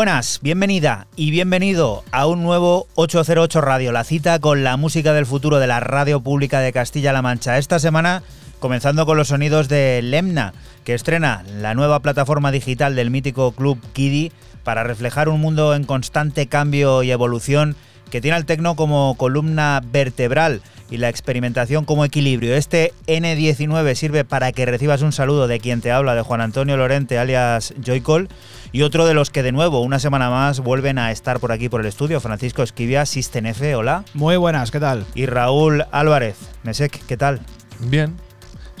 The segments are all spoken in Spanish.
Buenas, bienvenida y bienvenido a un nuevo 808 Radio, la cita con la música del futuro de la radio pública de Castilla-La Mancha. Esta semana comenzando con los sonidos de Lemna, que estrena la nueva plataforma digital del mítico club Kiddy para reflejar un mundo en constante cambio y evolución que tiene al tecno como columna vertebral y la experimentación como equilibrio. Este N19 sirve para que recibas un saludo de quien te habla, de Juan Antonio Lorente, alias Joycol, y otro de los que de nuevo, una semana más, vuelven a estar por aquí por el estudio, Francisco Esquivia, System F, hola. Muy buenas, ¿qué tal? Y Raúl Álvarez, Mesec, ¿qué tal? Bien,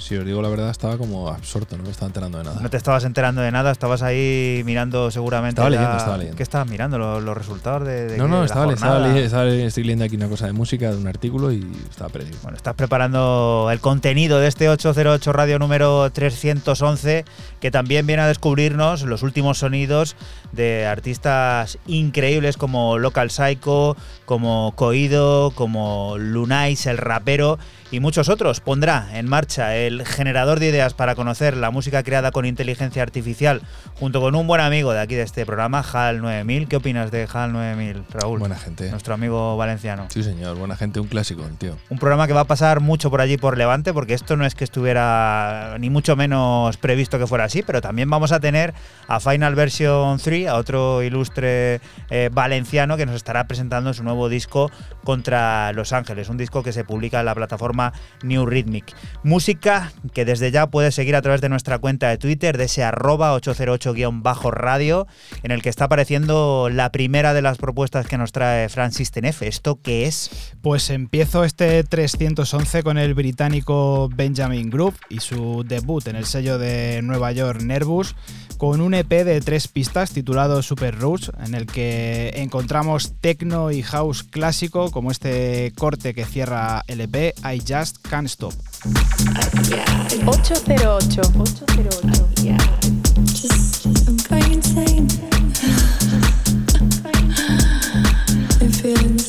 si os digo la verdad, estaba como absorto, no me estaba enterando de nada. No te estabas enterando de nada, estabas ahí mirando seguramente. Estaba leyendo, estaba leyendo. ¿Qué estabas mirando? ¿Los, resultados de, No, no, la estaba, leyendo- estaba leyendo- estoy leyendo aquí una cosa de música, de un artículo y estaba perdido. Bueno, estás preparando el contenido de este 808 Radio número 311, que también viene a descubrirnos los últimos sonidos de artistas increíbles como Local Psycho, como Coido, como Lunais, el rapero y muchos otros. Pondrá en marcha el generador de ideas para conocer la música creada con inteligencia artificial, junto con un buen amigo de aquí de este programa, HAL 9000. ¿Qué opinas de HAL 9000, Raúl? Buena gente. Nuestro amigo valenciano. Sí, señor, buena gente, un clásico, el tío. Un programa que va a pasar mucho por allí por Levante, porque esto no es que estuviera ni mucho menos previsto que fuera así, pero también vamos a tener a Final Version 3, a otro ilustre eh, valenciano que nos estará presentando su nuevo disco contra Los Ángeles, un disco que se publica en la plataforma New Rhythmic. Música que desde ya puedes seguir a través de nuestra cuenta de Twitter, de ese arroba 808-radio, en el que está apareciendo la primera de las propuestas que nos trae Francis Tenef. ¿Esto qué es? Pues empiezo este 311 con el británico Benjamin Group y su debut en el sello de Nueva York Nervous con un EP de tres pistas titulado Super Roots en el que encontramos techno y house clásico como este corte que cierra el EP I Just Can't Stop. 808. 808. Just, I'm going insane. I feel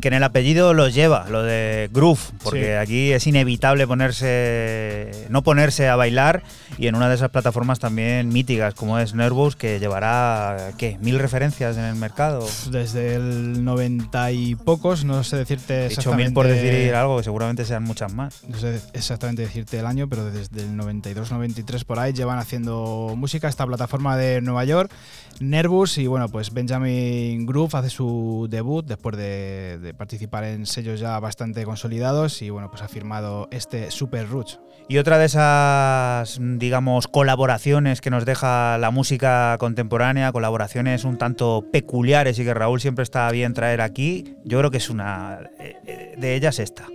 Que en el apellido lo lleva, lo de Groove, porque Sí. aquí es inevitable ponerse, no ponerse a bailar y en una de esas plataformas también míticas como es Nervous, que llevará, ¿qué? ¿Mil referencias en el mercado? Desde el 90 y pocos, no sé decirte exactamente. mil por decir algo, que seguramente sean muchas más. No sé exactamente decirte el año, pero desde el 92-93 por ahí llevan haciendo música esta plataforma de Nueva York, Nervous, y bueno, pues Benjamin Groove hace su debut después de, de participar en sellos ya bastante consolidados y bueno, pues ha firmado este Super Roots. Y otra de esas, digamos, colaboraciones que nos deja la música contemporánea, colaboraciones un tanto peculiares y que Raúl siempre está bien traer aquí, yo creo que es una eh, de ellas esta.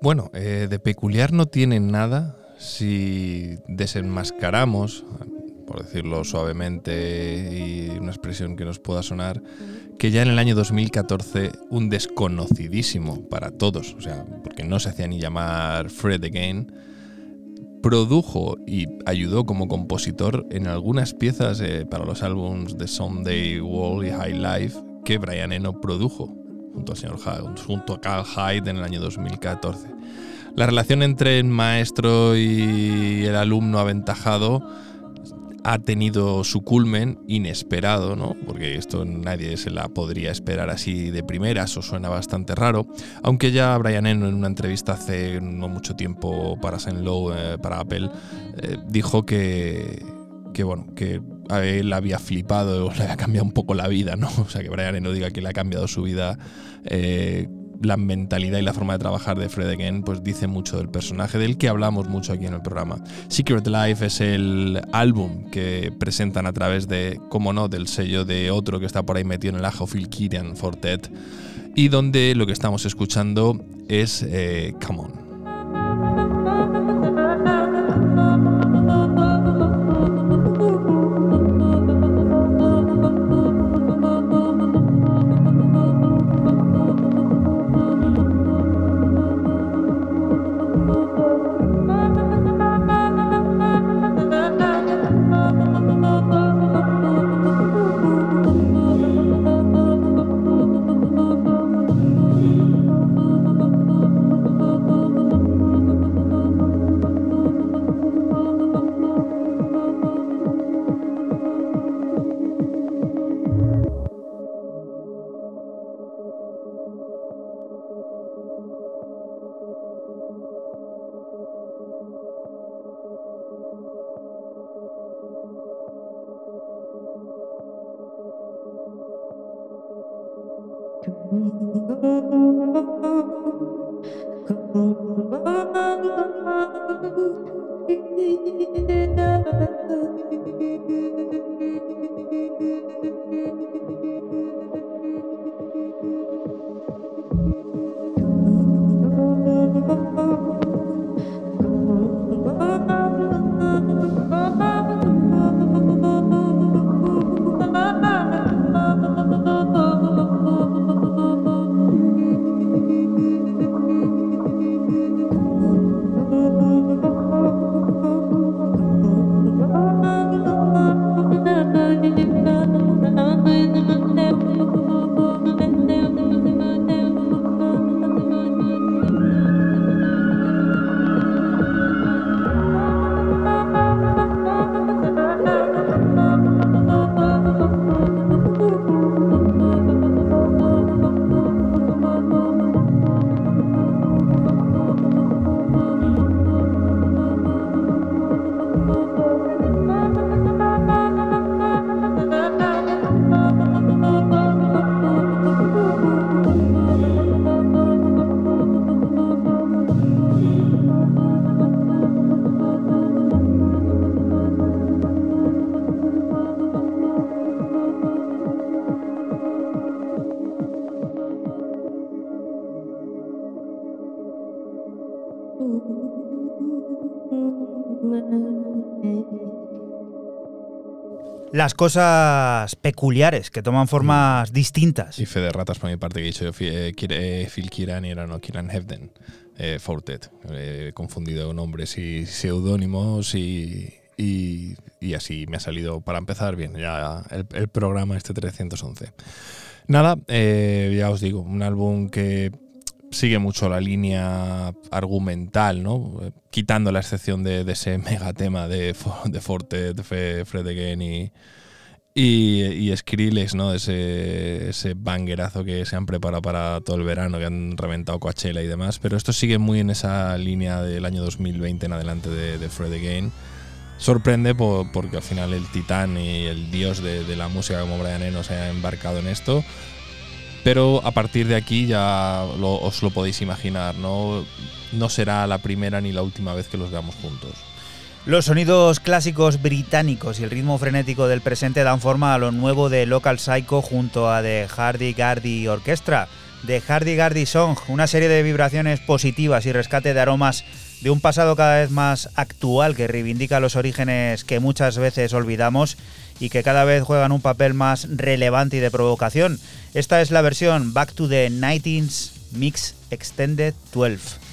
Bueno, eh, de peculiar no tiene nada si desenmascaramos, por decirlo suavemente y una expresión que nos pueda sonar, que ya en el año 2014 un desconocidísimo para todos, o sea, porque no se hacía ni llamar Fred Again, produjo y ayudó como compositor en algunas piezas eh, para los álbums de Someday Wall y High Life que Brian Eno produjo junto al señor Hyde, junto a Carl Hyde en el año 2014. La relación entre el maestro y el alumno aventajado ha tenido su culmen inesperado, ¿no? Porque esto nadie se la podría esperar así de primeras, o suena bastante raro. Aunque ya Brian Eno en una entrevista hace no mucho tiempo para Saint Low, eh, para Apple, eh, dijo que, que bueno, que a él había flipado, le había cambiado un poco la vida, ¿no? O sea, que Brian Eno diga que le ha cambiado su vida. eh, la mentalidad y la forma de trabajar de Fred Again, pues dice mucho del personaje del que hablamos mucho aquí en el programa. Secret Life es el álbum que presentan a través de, como no, del sello de otro que está por ahí metido en el ajo, Phil Kirian Fortet, y donde lo que estamos escuchando es eh, Come On. Las cosas peculiares que toman formas distintas. Y fe de ratas por mi parte que he dicho yo, eh, eh, Phil Kieran y era no, Kieran Hefden, eh, Fortet. Eh, He confundido nombres y seudónimos y, y, y así me ha salido para empezar bien ya el, el programa este 311. Nada, ya os digo, un álbum que sigue mucho la línea argumental, ¿no? Eh, Quitando la excepción de, ese mega tema de, de Forte, de Fred Again y, y, y Skrillex, ¿no? Ese, ese bangerazo que se han preparado para todo el verano, que han reventado Coachella y demás. Pero esto sigue muy en esa línea del año 2020 en adelante de, de Fred Again. Sorprende por- porque al final el titán y el dios de, de la música como Brian Eno se ha embarcado en esto. Pero a partir de aquí ya lo- os lo podéis imaginar, ¿no? No será la primera ni la última vez que los veamos juntos. Los sonidos clásicos británicos y el ritmo frenético del presente dan forma a lo nuevo de Local Psycho junto a The Hardy Gardy Orchestra. The Hardy Gardy Song, una serie de vibraciones positivas y rescate de aromas de un pasado cada vez más actual que reivindica los orígenes que muchas veces olvidamos y que cada vez juegan un papel más relevante y de provocación. Esta es la versión Back to the 19s Mix Extended 12.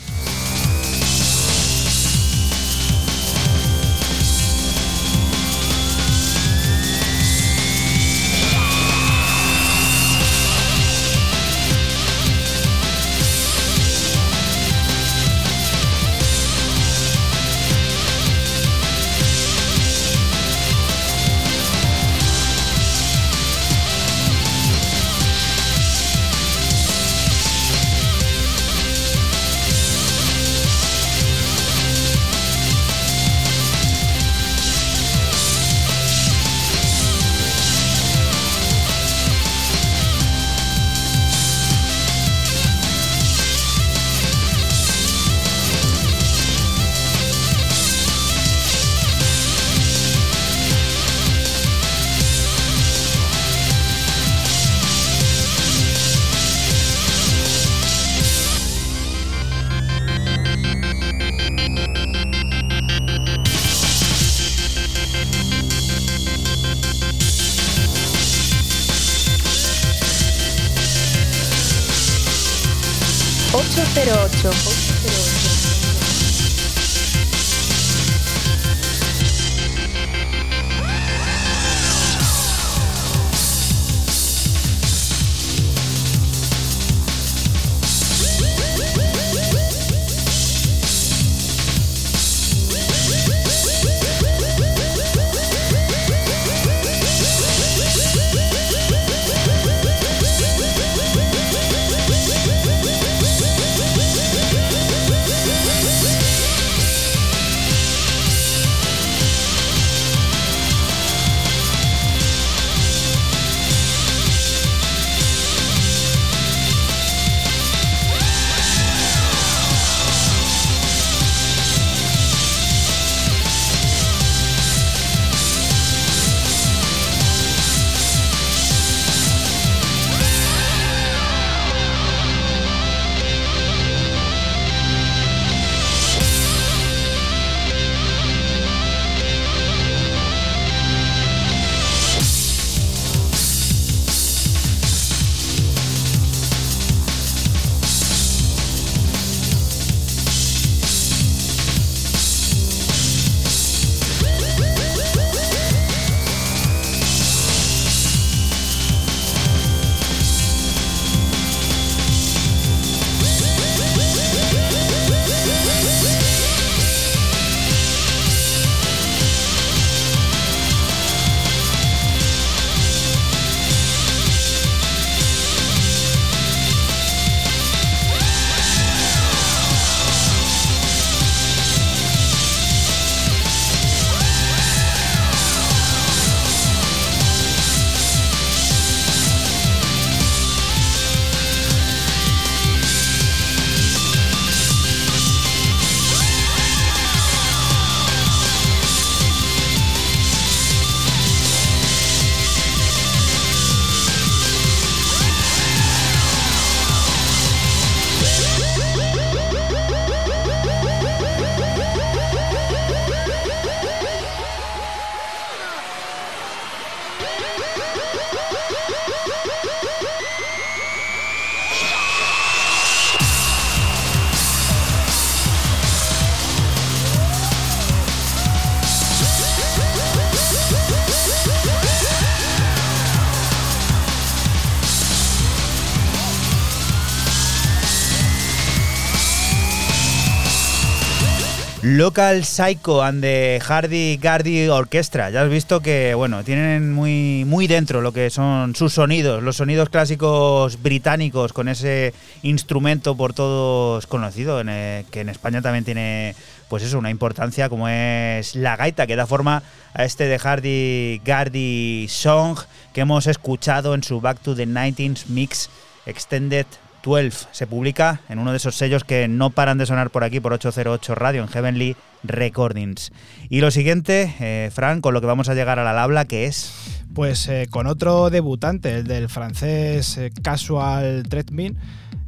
Local Psycho and the Hardy Gardy Orchestra. Ya has visto que, bueno, tienen muy, muy dentro lo que son sus sonidos, los sonidos clásicos británicos con ese instrumento por todos conocido, el- que en España también tiene, pues eso, una importancia como es la gaita, que da forma a este de Hardy Gardy Song que hemos escuchado en su Back to the 19 Mix Extended 12. Se publica en uno de esos sellos que no paran de sonar por aquí, por 808 Radio, en Heavenly Recordings. Y lo siguiente, eh, Fran, con lo que vamos a llegar a la habla, que es... Pues eh, con otro debutante, el del francés eh, Casual Treadmill,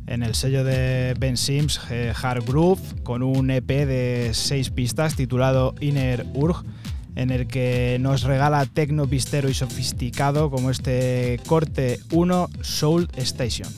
en el sello de Ben Sims Hard Groove, con un EP de seis pistas titulado Inner Urg, en el que nos regala tecno pistero y sofisticado como este corte 1 Soul Station.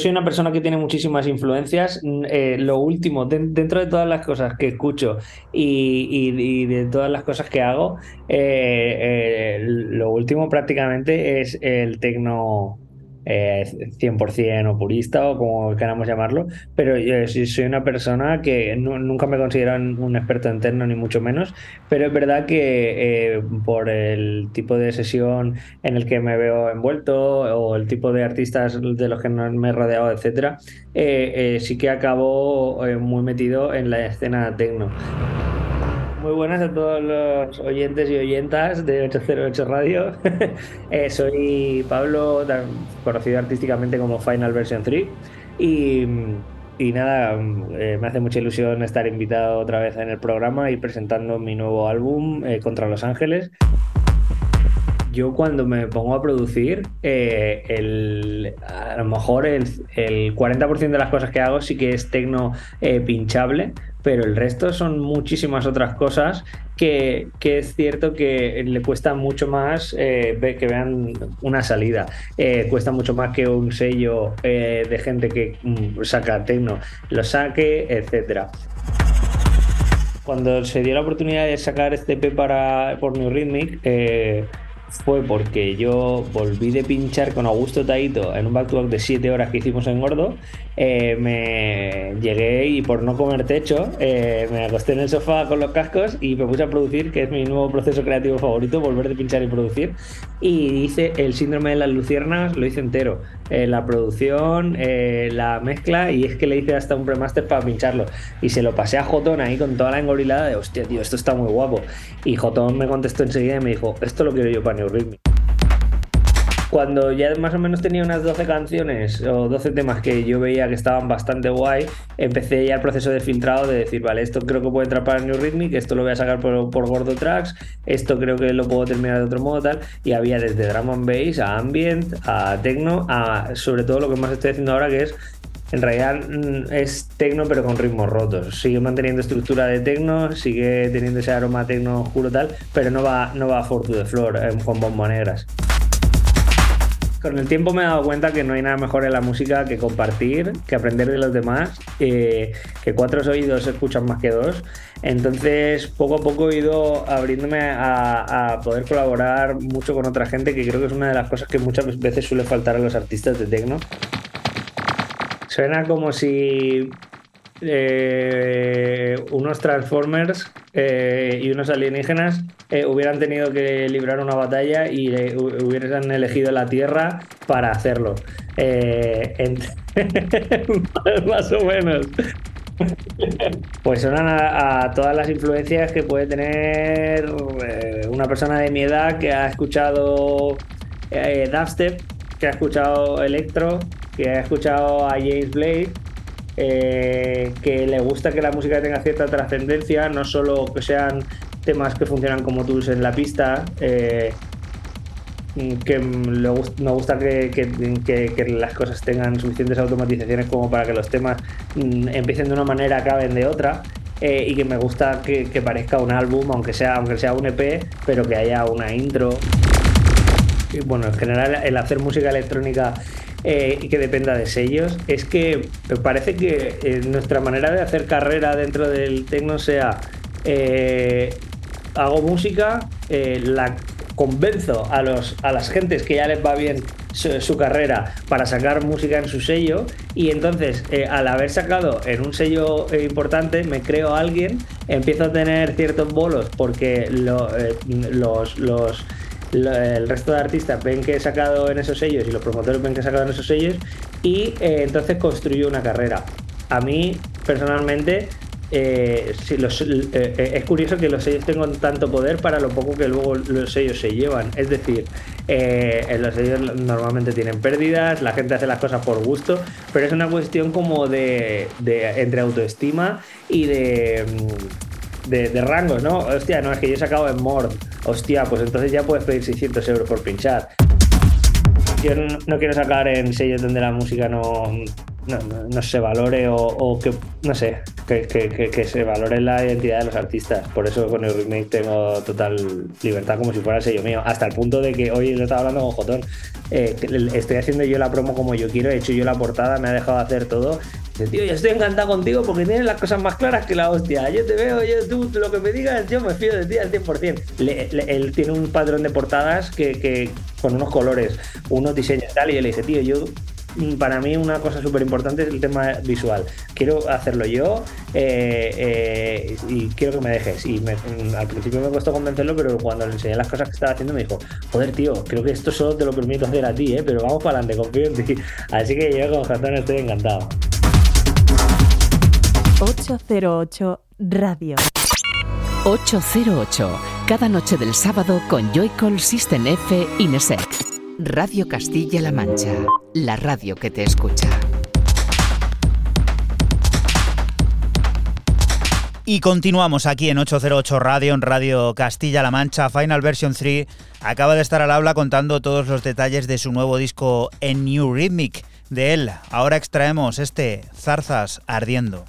Soy una persona que tiene muchísimas influencias. Eh, lo último, den- dentro de todas las cosas que escucho y de todas las cosas que hago, eh, eh, lo último prácticamente es el tecno eh, 100% o purista o como queramos llamarlo, pero yo sí soy una persona que nu- nunca me considero un experto en tecno ni mucho menos, pero es verdad que eh, por el tipo de sesión en el que me veo envuelto o el tipo de artistas de los que me he rodeado, etcétera, eh, eh, sí que acabo eh, muy metido en la escena techno. Muy buenas a todos los oyentes y oyentas de 808 Radio. Eh, soy Pablo, conocido artísticamente como Final Version 3. Y, nada, eh, me hace mucha ilusión estar invitado otra vez en el programa y presentando mi nuevo álbum, eh, Contra los Ángeles. Yo cuando me pongo a producir, el- a lo mejor el, el 40% de las cosas que hago sí que es tecno pinchable, pero el resto son muchísimas otras cosas que, que es cierto que le cuesta mucho más eh, que vean una salida. Eh, cuesta mucho más que un sello eh, de gente que mm, saca tecno lo saque, etcétera. Cuando se dio la oportunidad de sacar este EP para, por New Rhythmic, eh, fue porque yo volví de pinchar con Augusto Taito en un back-to-back de 7 horas que hicimos en Gordo. Eh, me llegué y por no comer techo, eh, me acosté en el sofá con los cascos y me puse a producir, que es mi nuevo proceso creativo favorito, volver de pinchar y producir. Y hice el síndrome de las luciernas, lo hice entero. Eh, la producción, eh, la mezcla, y es que le hice hasta un premaster para pincharlo. Y se lo pasé a Jotón ahí con toda la engorilada de hostia, tío, esto está muy guapo. Y Jotón me contestó enseguida y me dijo, esto lo quiero yo para New Rhythmic. Cuando ya más o menos tenía unas 12 canciones o 12 temas que yo veía que estaban bastante guay, empecé ya el proceso de filtrado de decir, vale, esto creo que puede entrar para New Rhythmic, esto lo voy a sacar por, por Gordo Tracks, esto creo que lo puedo terminar de otro modo, tal. Y había desde drum and bass a ambient, a techno, a sobre todo lo que más estoy haciendo ahora que es en realidad mm, es tecno pero con ritmos rotos. Sigue manteniendo estructura de tecno, sigue teniendo ese aroma tecno oscuro tal, pero no va, no va for to the floor eh, con bombas negras. Con el tiempo me he dado cuenta que no hay nada mejor en la música que compartir, que aprender de los demás, eh, que cuatro oídos escuchan más que dos. Entonces, poco a poco he ido abriéndome a, a poder colaborar mucho con otra gente, que creo que es una de las cosas que muchas veces suele faltar a los artistas de techno. Suena como si eh, unos Transformers eh, y unos alienígenas eh, hubieran tenido que librar una batalla y hu- hubieran elegido la Tierra para hacerlo. Más o menos. Pues suenan a, a todas las influencias que puede tener una persona de mi edad que ha escuchado dubstep, que ha escuchado electro, que ha escuchado a James Blade, eh, que le gusta que la música tenga cierta trascendencia, no solo que sean temas que funcionan como tools en la pista. eh, que le gust- me gusta que, que- que- que las cosas tengan suficientes automatizaciones como para que los temas mm, empiecen de una manera, acaben de otra. eh, y que me gusta que, que parezca un álbum, aunque sea, aunque sea un EP, pero que haya una intro. Bueno, en general el hacer música electrónica eh, y que dependa de sellos, es que parece que eh, nuestra manera de hacer carrera dentro del techno sea eh, hago música, la convenzo a los a las gentes que ya les va bien su, carrera para sacar música en su sello y entonces al haber sacado en un sello importante me creo a alguien empiezo a tener ciertos bolos porque lo- los, los lo- el resto de artistas ven que he sacado en esos sellos y los promotores ven que he sacado en esos sellos y eh, entonces construyo una carrera. A mí, personalmente, eh, eh, es curioso que los sellos tengan tanto poder para lo poco que luego los sellos se llevan. Es decir, los sellos normalmente tienen pérdidas, la gente hace las cosas por gusto, pero es una cuestión como de, de- entre autoestima y de... de, de rangos, ¿no? Hostia, no, es que yo he sacado en Mord. Hostia, pues entonces ya puedes pedir 600 euros por pinchar. Yo no, no quiero sacar en sellos donde la música no, no, se valore o, que, no sé, que, se valore la identidad de los artistas. Por eso con el remake tengo total libertad como si fuera el sello mío. Hasta el punto de que hoy lo estaba hablando con Jotón. eh, estoy haciendo yo la promo como yo quiero, he hecho yo la portada, me ha dejado hacer todo. Dice, tío, yo estoy encantado contigo porque tienes las cosas más claras que la hostia. Yo te veo, yo, tú, lo que me digas, yo me fío de ti al 100%. Le- él tiene un patrón de portadas que, con unos colores, unos diseños tal, y yo le dije, tío, yo para mí una cosa súper importante es el tema visual. Quiero hacerlo yo eh, eh, y quiero que me dejes. Y me- mm, al principio me costó convencerlo, pero cuando le enseñé las cosas que estaba haciendo me dijo, joder, tío, creo que esto solo te lo permito hacer a ti, ¿eh? pero vamos para adelante, confío en ti. Así que yo con Jatón estoy encantado. 808 Radio. 808, cada noche del sábado con Joycall System F Inesec. Radio Castilla-La Mancha, la radio que te escucha. Y continuamos aquí en 808 Radio, en Radio Castilla-La Mancha. Final Version 3 acaba de estar al habla contando todos los detalles de su nuevo disco en New Rhythmic. De él, ahora extraemos este Zarzas Ardiendo.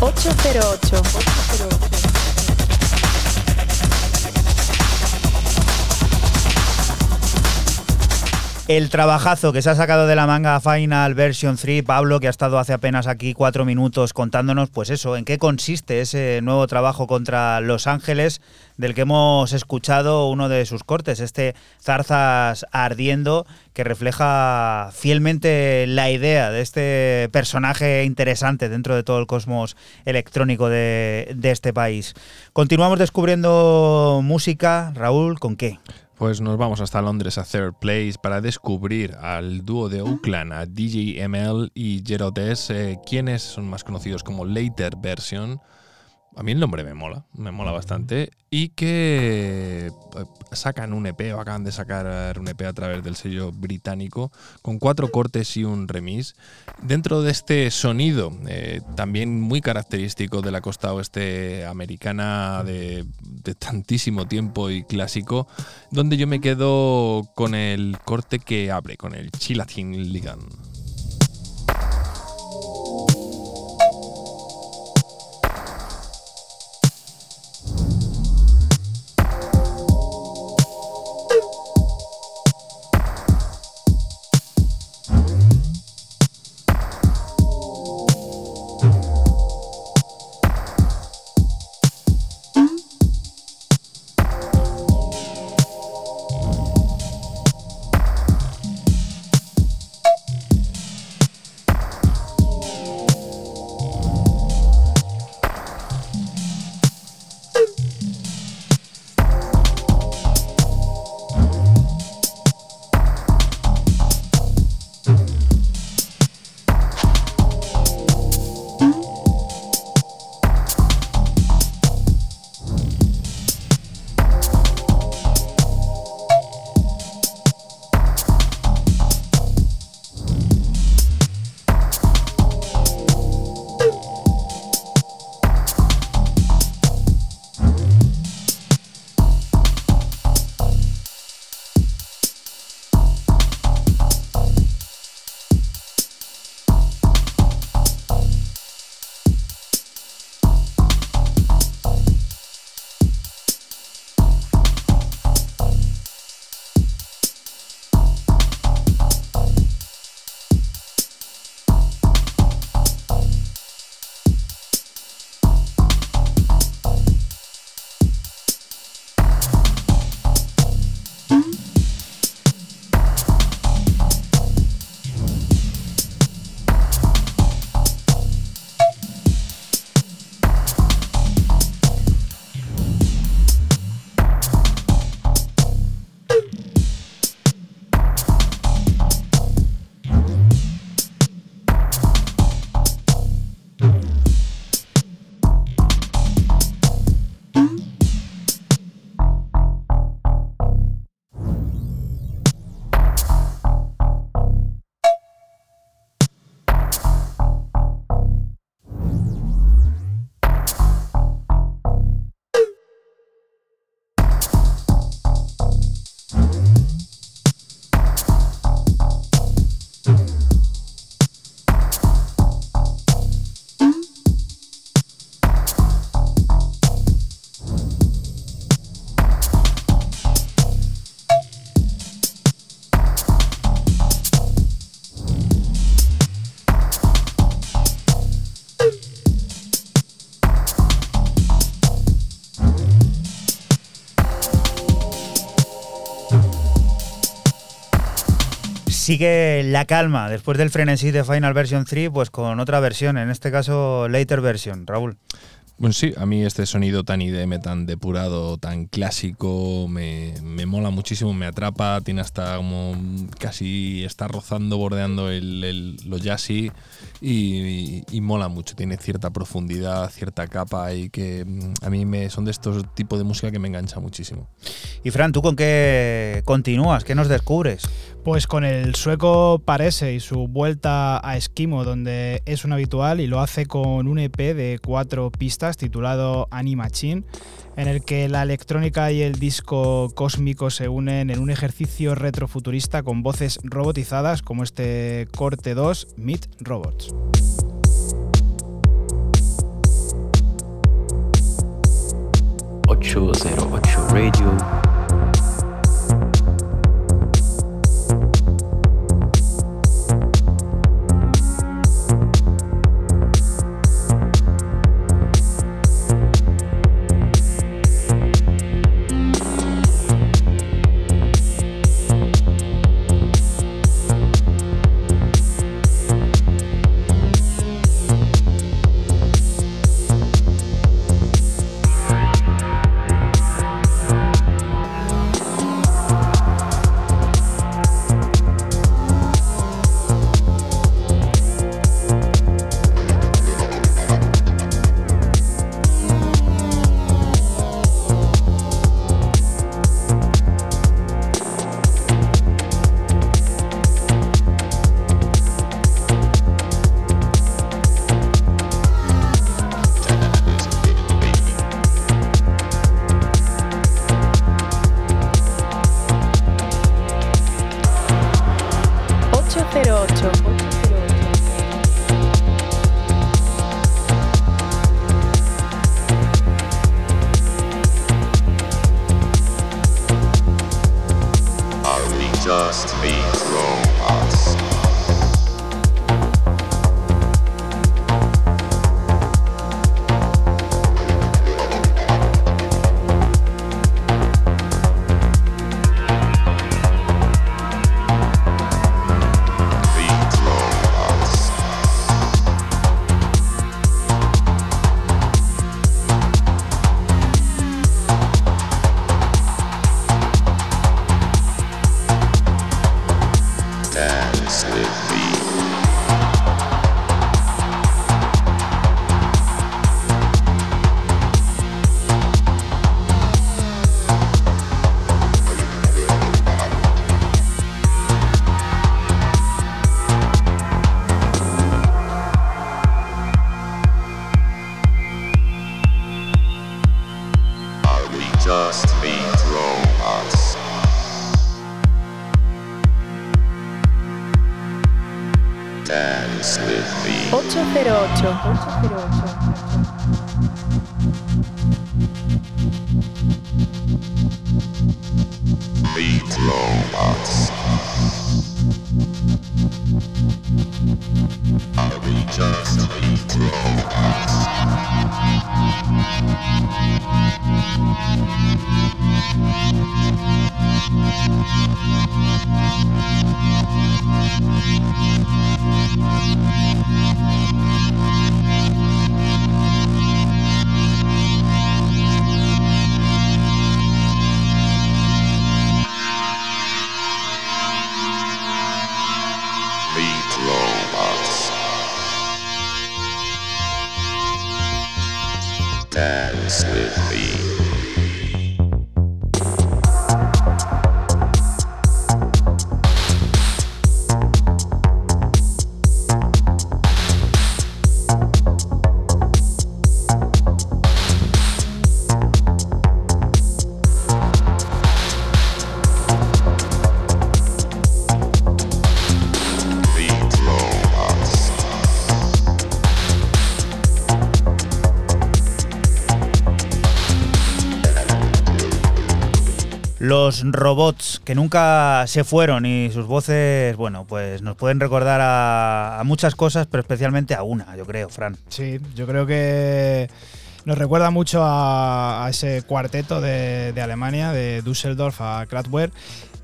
808. 808. El trabajazo que se ha sacado de la manga Final Version 3, Pablo, que ha estado hace apenas aquí cuatro minutos contándonos, pues eso, en qué consiste ese nuevo trabajo contra Los Ángeles, del que hemos escuchado uno de sus cortes, este Zarzas Ardiendo, que refleja fielmente la idea de este personaje interesante dentro de todo el cosmos electrónico de, de este país. Continuamos descubriendo música, Raúl, ¿con qué? Pues nos vamos hasta Londres a Third Place para descubrir al dúo de Oakland, a DJ ML y Gerald S., eh, quienes son más conocidos como Later Version, a mí el nombre me mola, me mola bastante. Y que eh, sacan un EP o acaban de sacar un EP a través del sello británico con cuatro cortes y un remix. Dentro de este sonido, eh, también muy característico de la costa oeste americana de, de tantísimo tiempo y clásico, donde yo me quedo con el corte que abre, con el Chilatin Ligan. Sigue la calma después del frenesí de Final Version 3, pues con otra versión, en este caso Later Version, Raúl. Bueno, sí, a mí este sonido tan IDM, tan depurado, tan clásico, me, me mola muchísimo, me atrapa, tiene hasta como casi está rozando, bordeando el, el, lo jazzy y, y, mola mucho, tiene cierta profundidad, cierta capa y que mm, a mí me, son de estos tipos de música que me engancha muchísimo. Y Fran, ¿tú con qué continúas? ¿Qué nos descubres? Pues con el sueco Parese y su vuelta a Esquimo, donde es un habitual y lo hace con un EP de cuatro pistas titulado Animachine, en el que la electrónica y el disco cósmico se unen en un ejercicio retrofuturista con voces robotizadas como este corte 2 Meet Robots. ...808 Radio 808. Robots que nunca se fueron y sus voces, bueno, pues nos pueden recordar a, muchas cosas, pero especialmente a una, yo creo, Fran. Sí, yo creo que nos recuerda mucho a, a ese cuarteto de, Alemania, de Düsseldorf a Kraftwerk.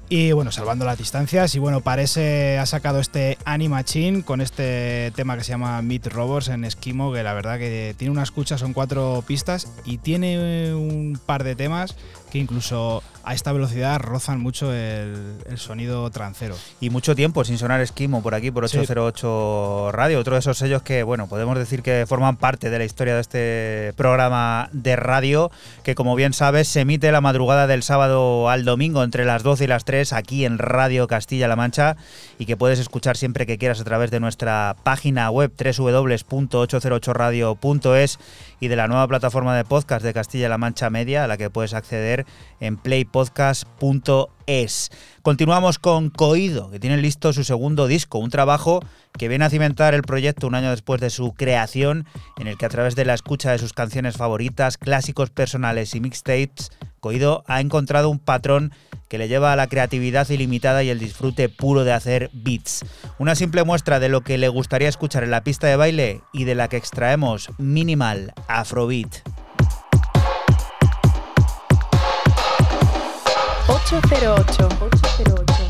Y bueno, salvando las distancias. Y bueno, parece ha sacado este Animachine con este tema que se llama Meet Robots en Esquimo, que la verdad que tiene una escucha, son cuatro pistas y tiene un par de temas que incluso a esta velocidad rozan mucho el, el sonido trancero. Y mucho tiempo sin sonar Esquimo por aquí, por Sí. 808 Radio, otro de esos sellos que, bueno, podemos decir que forman parte de la historia de este programa de radio, que como bien sabes, se emite la madrugada del sábado al domingo entre las 12 y las 3 aquí en Radio Castilla-La Mancha y que puedes escuchar siempre que quieras a través de nuestra página web www.808radio.es y de la nueva plataforma de podcast de Castilla-La Mancha Media, a la que puedes acceder en playpodcast.es. Continuamos con Coido, que tiene listo su segundo disco, un trabajo que viene a cimentar el proyecto un año después de su creación, en el que a través de la escucha de sus canciones favoritas, clásicos personales y mixtapes, Coido ha encontrado un patrón que le lleva a la creatividad ilimitada y el disfrute puro de hacer beats. Una simple muestra de lo que le gustaría escuchar en la pista de baile y de la que extraemos minimal afrobeat. 808. 808.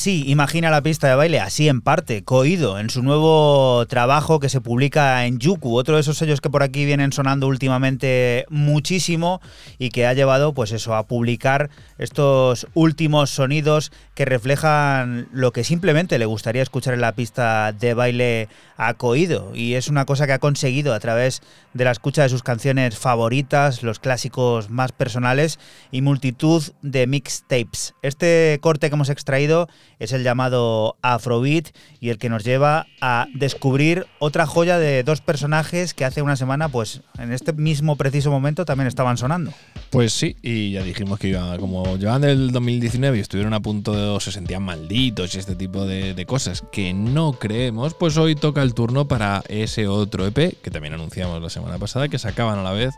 Así imagina la pista de baile, así en parte, Coido, en su nuevo trabajo que se publica en Yuku, otro de esos sellos que por aquí vienen sonando últimamente muchísimo y que ha llevado, pues eso, a publicar estos últimos sonidos que reflejan lo que simplemente le gustaría escuchar en la pista de baile a Coido. Y es una cosa que ha conseguido a través de la escucha de sus canciones favoritas, los clásicos más personales y multitud de mixtapes. Este corte que hemos extraído es el llamado Afrobeat y el que nos lleva a descubrir otra joya de dos personajes que hace una semana, pues en este mismo preciso momento también estaban sonando. Pues sí, y ya dijimos que iba, como llevan del 2019 y estuvieron a punto de, se sentían malditos y este tipo de, cosas que no creemos, pues hoy toca el turno para ese otro EP que también anunciamos la semana pasada, que sacaban a la vez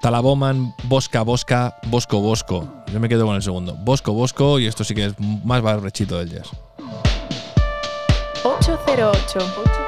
Talaboman, Bosca, Bosca, Bosco, Bosco. Yo me quedo con el segundo. Bosco, Bosco, y esto sí que es más barrechito del jazz. 808. 808.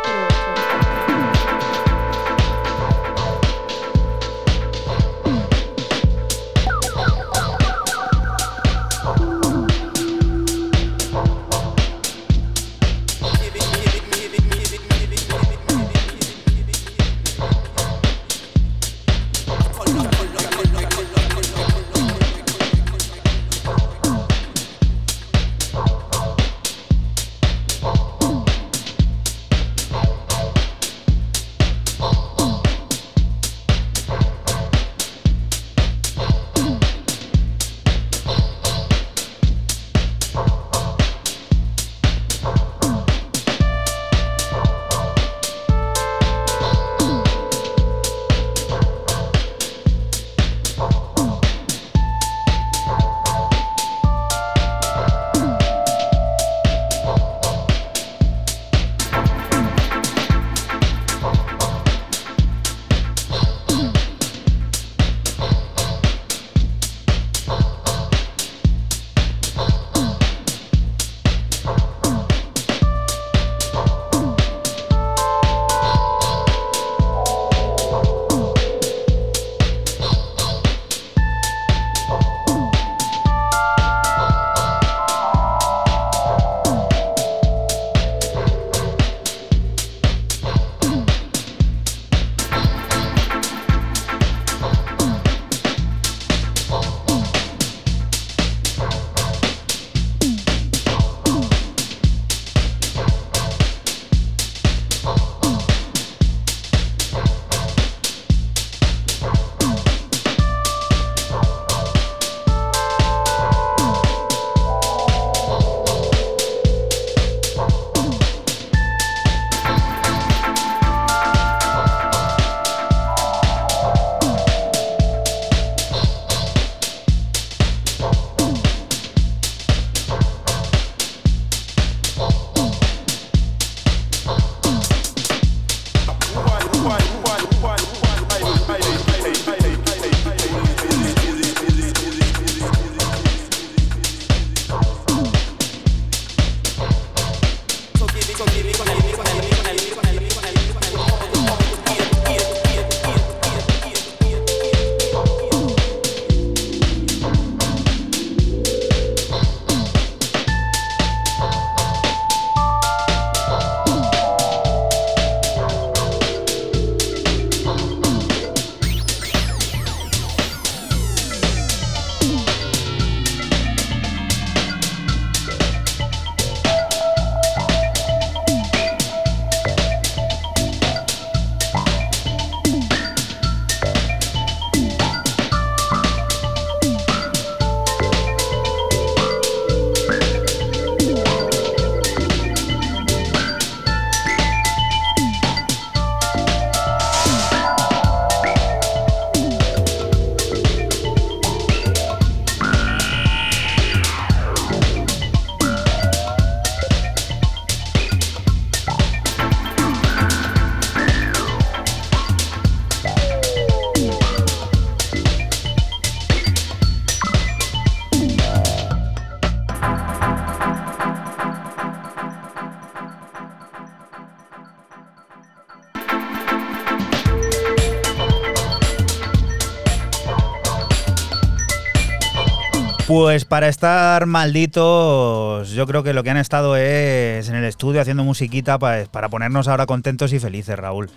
Pues para estar malditos, yo creo que lo que han estado es en el estudio haciendo musiquita pa- para ponernos ahora contentos y felices, Raúl.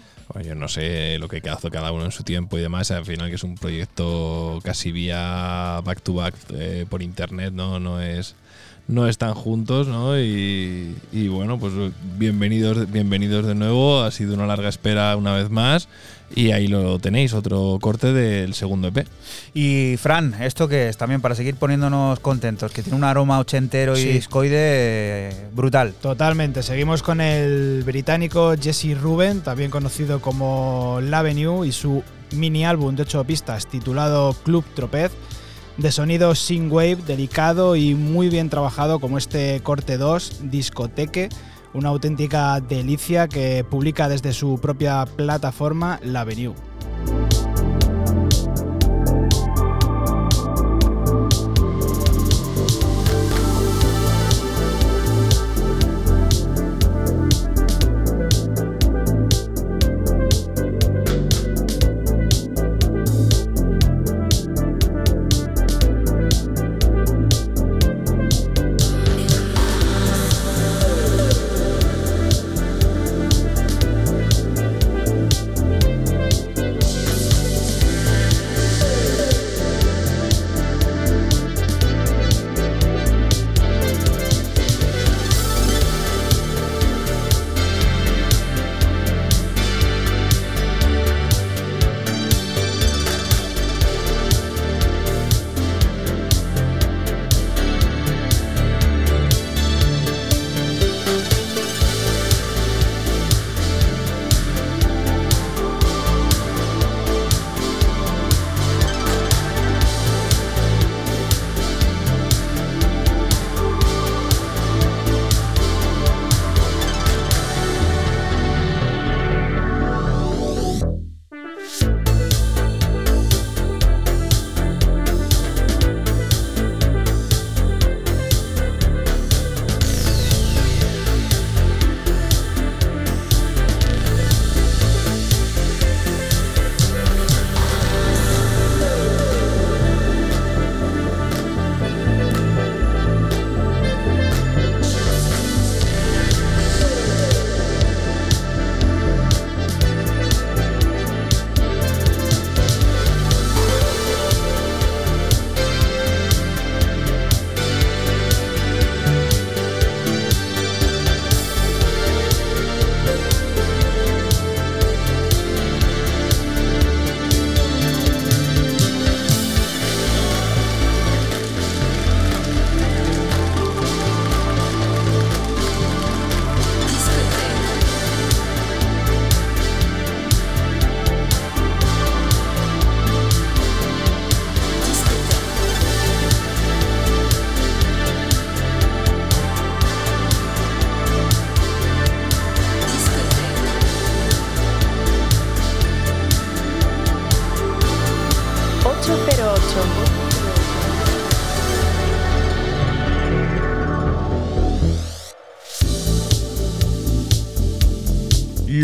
Yo no sé lo que hace cada uno en su tiempo y demás. Al final que es un proyecto casi vía back to back eh, por internet, ¿no? No es no están juntos, ¿no? Y, y bueno, pues bienvenidos, bienvenidos de nuevo. Ha sido una larga espera una vez más. Y ahí lo tenéis, otro corte del segundo EP. Y Fran, esto que es también para seguir poniéndonos contentos, que tiene un aroma ochentero y discoide eh, brutal. Totalmente, seguimos con el británico Jesse Ruben, también conocido como L'Avenue, y su mini álbum de 8 pistas titulado Club Tropez, de sonido synthwave delicado y muy bien trabajado como este corte 2, Discoteque, una auténtica delicia que publica desde su propia plataforma L'Avenue.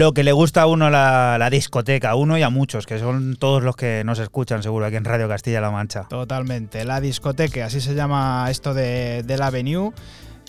Lo que le gusta a uno la, la discoteca, a uno y a muchos, que son todos los que nos escuchan seguro aquí en Radio Castilla-La Mancha. Totalmente. La discoteca, así se llama esto de, de la Avenue.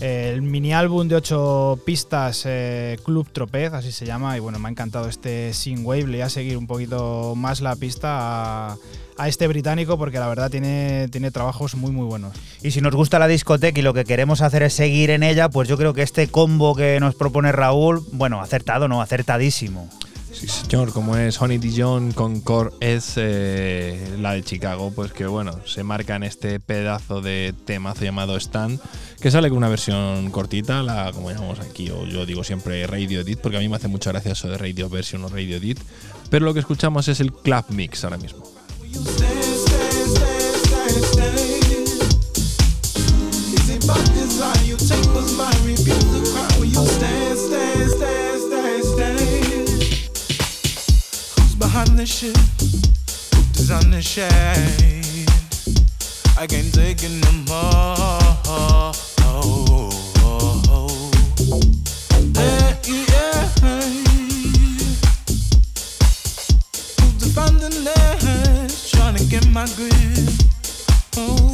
El mini álbum de ocho pistas eh, Club Tropez, así se llama. Y bueno, me ha encantado este Wave. Le voy a seguir un poquito más la pista a, a este británico porque la verdad tiene, tiene trabajos muy muy buenos. Y si nos gusta la discoteca y lo que queremos hacer es seguir en ella, pues yo creo que este combo que nos propone Raúl, bueno, acertado, no, acertadísimo. Sí, señor, como es Honey Dijon con Core es eh, la de Chicago, pues que bueno, se marca en este pedazo de temazo llamado Stand, que sale con una versión cortita, la como llamamos aquí, o yo digo siempre Radio Edit, porque a mí me hace mucha gracia eso de Radio Version o Radio Edit, pero lo que escuchamos es el Club Mix ahora mismo. I can't take it no more. Defending trying to get my grip. Oh.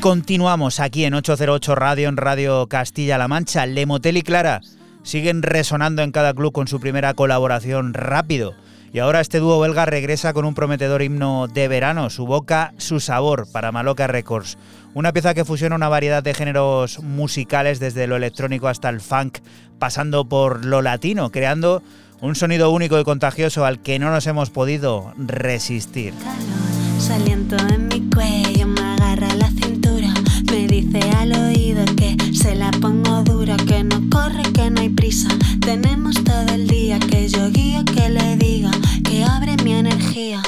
Continuamos aquí en 808 Radio, en Radio Castilla-La Mancha. Lemotel y Clara siguen resonando en cada club con su primera colaboración rápido. Y ahora este dúo belga regresa con un prometedor himno de verano, su boca, su sabor, para Maloca Records. Una pieza que fusiona una variedad de géneros musicales desde lo electrónico hasta el funk, pasando por lo latino, creando un sonido único y contagioso al que no nos hemos podido resistir. Saliento en mi cuello, dice al oído que se la pongo dura, que no corre, que no hay prisa. Tenemos todo el día, que yo guío, que le diga, que abre mi energía.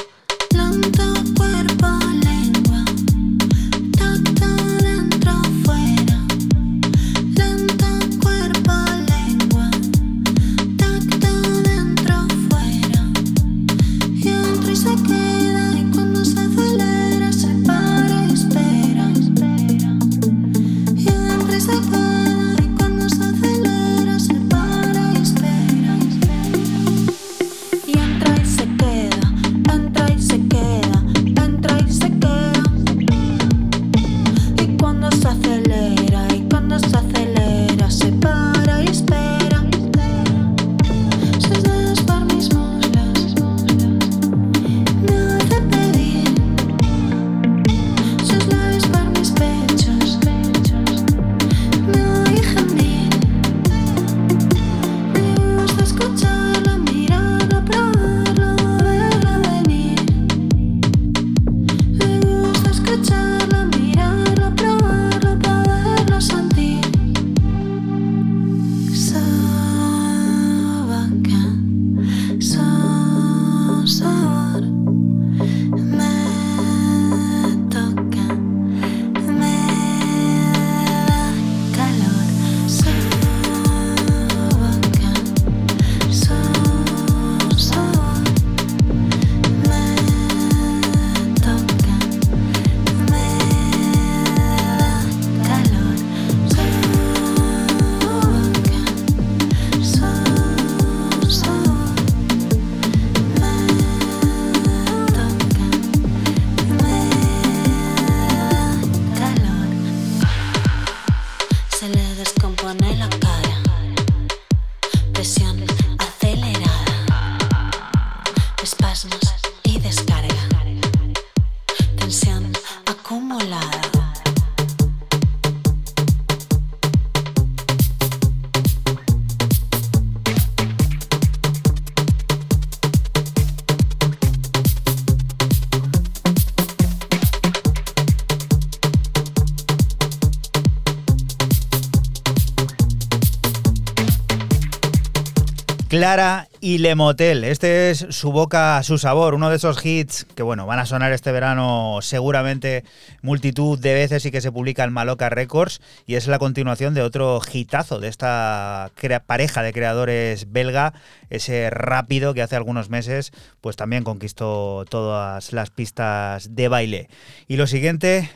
Clara y Lemotel. Este es su boca, su sabor, uno de esos hits que bueno, van a sonar este verano seguramente multitud de veces y que se publica en Maloca Records y es la continuación de otro hitazo de esta pareja de creadores belga, ese rápido que hace algunos meses pues también conquistó todas las pistas de baile. Y lo siguiente,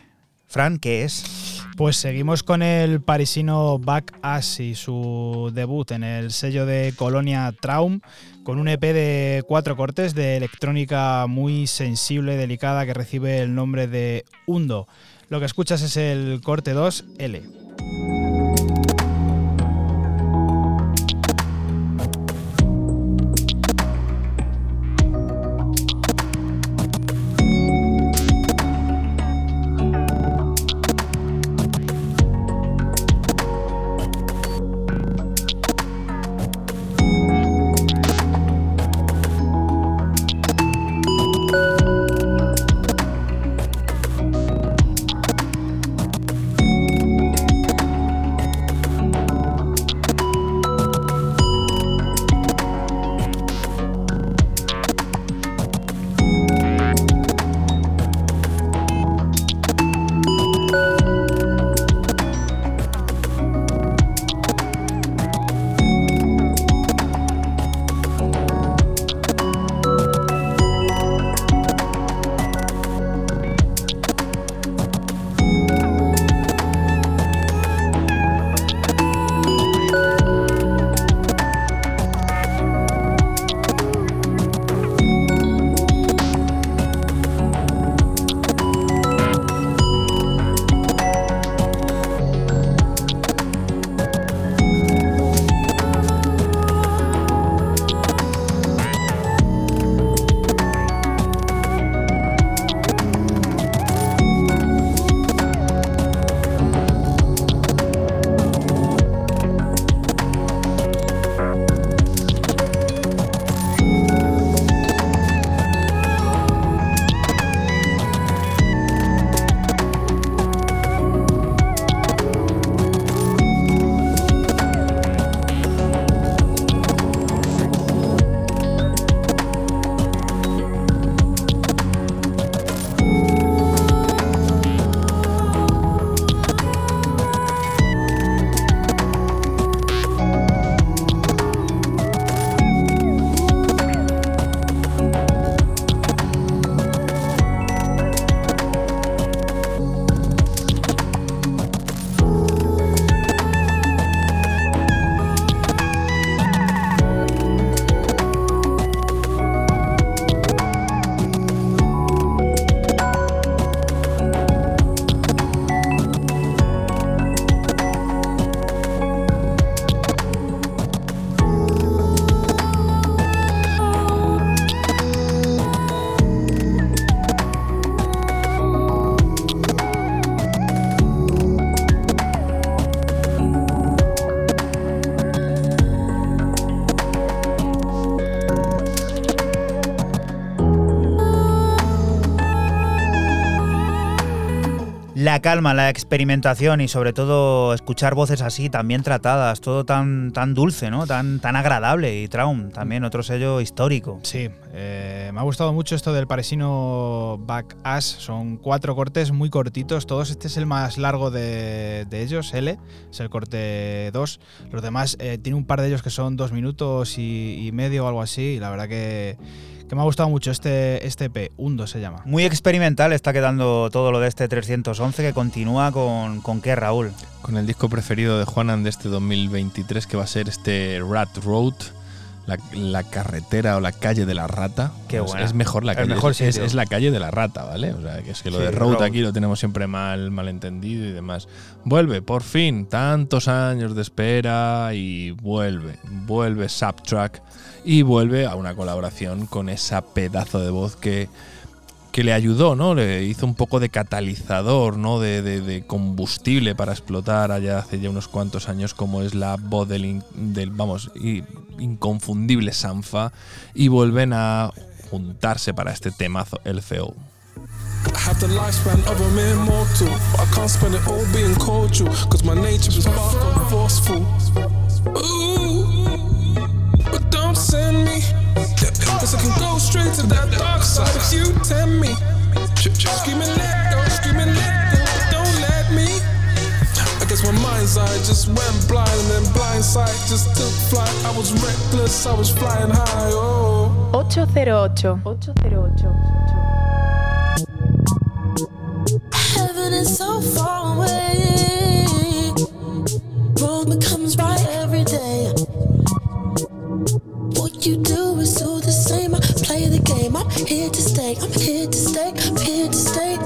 Fran, ¿qué es? Pues seguimos con el parisino Back Ass y su debut en el sello de Colonia Traum, con un EP de cuatro cortes de electrónica muy sensible, delicada, que recibe el nombre de Hundo. Lo que escuchas es el corte 2L. Calma, la experimentación y sobre todo escuchar voces así, tan bien tratadas, todo tan, tan dulce, ¿no? Tan, tan agradable. Y Traum, también otro sello histórico. Sí, eh, me ha gustado mucho esto del parisino Back Ass. Son cuatro cortes muy cortitos, todos. Este es el más largo de, de ellos, L, es el corte 2. Los demás, eh, tiene un par de ellos que son dos minutos y, y medio o algo así. Y la verdad que que me ha gustado mucho este, este EP, Undo se llama. Muy experimental está quedando todo lo de este 311 que continúa con, con qué, Raúl. Con el disco preferido de Juanan de este 2023 que va a ser este Rat Road. La, la carretera o la calle de la rata. Qué Pues. Es mejor la calle. mejor es, la calle de la rata, ¿vale? O sea, que es que lo Sí, de road, road. aquí lo tenemos siempre mal, malentendido y demás. Vuelve, por fin, tantos años de espera y vuelve. Vuelve Subtrack y vuelve a una colaboración con esa pedazo de voz que, que le ayudó, ¿no? Le hizo un poco de catalizador, ¿no? De, combustible para explotar allá hace ya unos cuantos años, como es la voz del, del, vamos, inconfundible Sanfa, y vuelven a juntarse para este temazo, el me, cause I can go straight to that dark side if you tempt me. Ch- ch- Screaming let go, screaming let go, don't let me. I guess my mind's eye just went blind, and then blind sight just took flight. I was reckless, I was flying high, oh. 808. 808. Heaven is so far away. Wrong becomes right every day. You do is all the same. I play the game. I'm here to stay. I'm here to stay. I'm here to stay.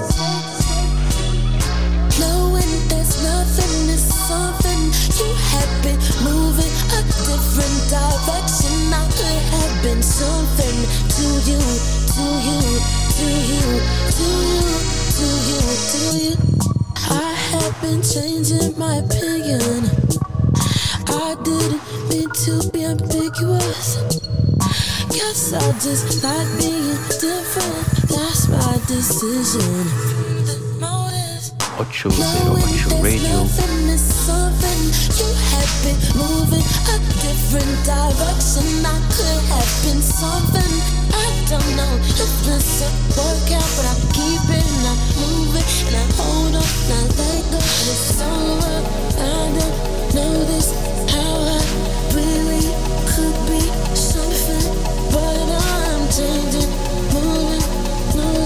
Knowing there's nothing is something. You have been moving a different direction. I could have been something to you, to you, to you, to you, to you, to you. I have been changing my opinion. I didn't mean to be ambiguous. Guess I just like being different. That's my decision. Motives 808 Radio. Nothing is something you have been moving a different direction. I could have been something. I don't know if this will work out, but I keep it and I move it and I hold on and I let go. And it's around. I don't know this how I really could be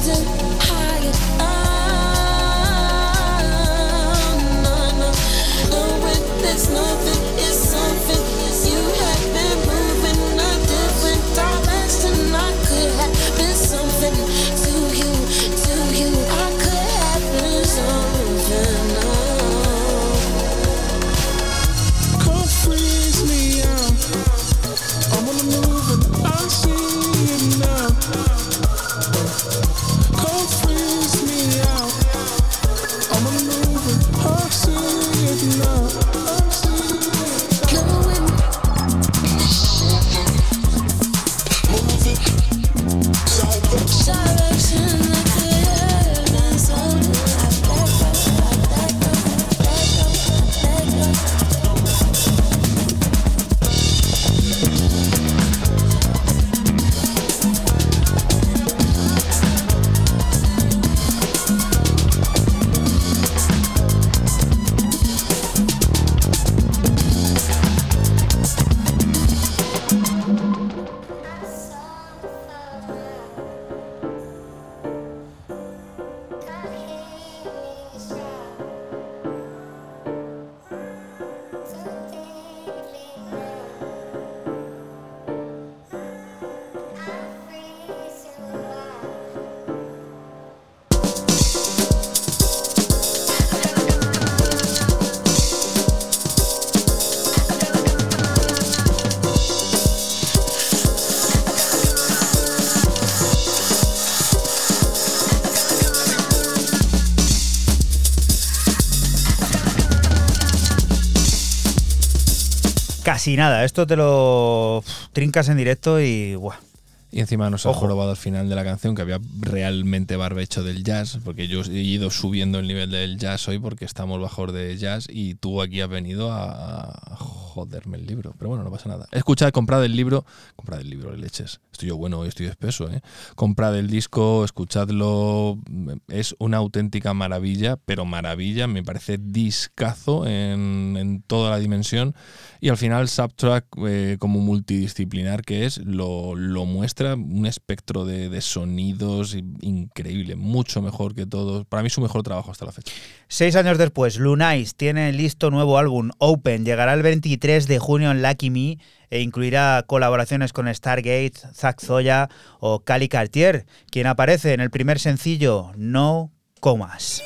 do Casi nada, esto te lo trincas en directo y buah. Y encima nos ha jorobado al final de la canción que había realmente barbecho del jazz, porque yo he ido subiendo el nivel del jazz hoy porque estamos bajos de jazz y tú aquí has venido a, a joderme el libro. Pero bueno, no pasa nada. Escuchad, comprad el libro, comprad el libro de leches. Estoy yo bueno, hoy estoy espeso, ¿eh? Comprad el disco, escuchadlo. Es una auténtica maravilla, pero maravilla, me parece discazo en, toda la dimensión. Y al final, Subtrack, eh, como multidisciplinar que es, lo, lo muestra un espectro de, de sonidos increíble, mucho mejor que todos. Para mí, su mejor trabajo hasta la fecha. Seis años después, Lunais tiene listo nuevo álbum, Open. Llegará el 23 de junio en Lucky Me e incluirá colaboraciones con Stargate, Zack Zoya o Cali Cartier, quien aparece en el primer sencillo, No Comas.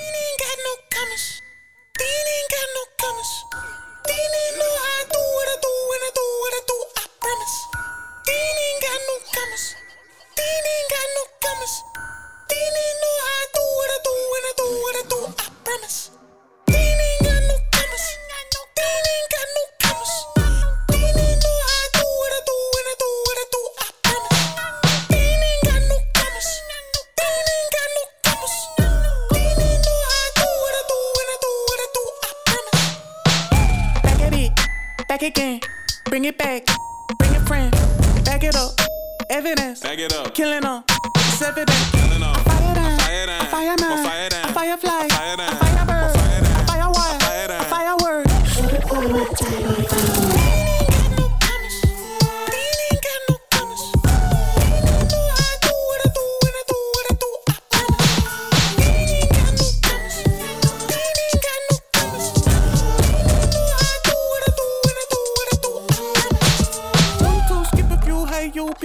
Again. Bring it back, bring a friend. Back it up, evidence. Back it up, killing them. It's evident. Killing them. Fire down, fire down, fire fly, I fire bird,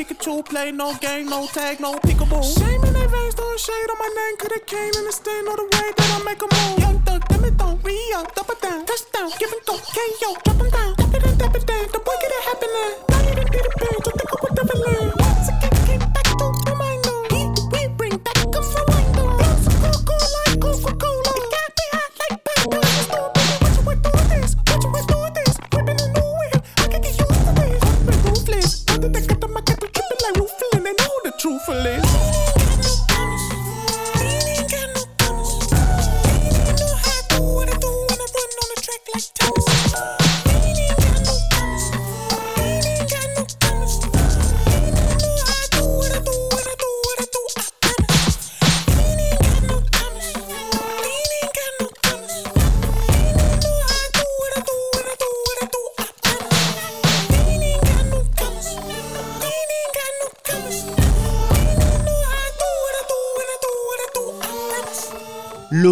Pikachu, play no game, no tag, no peekaboo. Shame in their veins, throwing shade on my name, could've came in the stain on the way that I make a move. Young thug, damn it, don't re up, double down, touchdown, give and go, KO, drop him down, dap it and dap it down, the boy get it happening. Now you done did it big, so think of what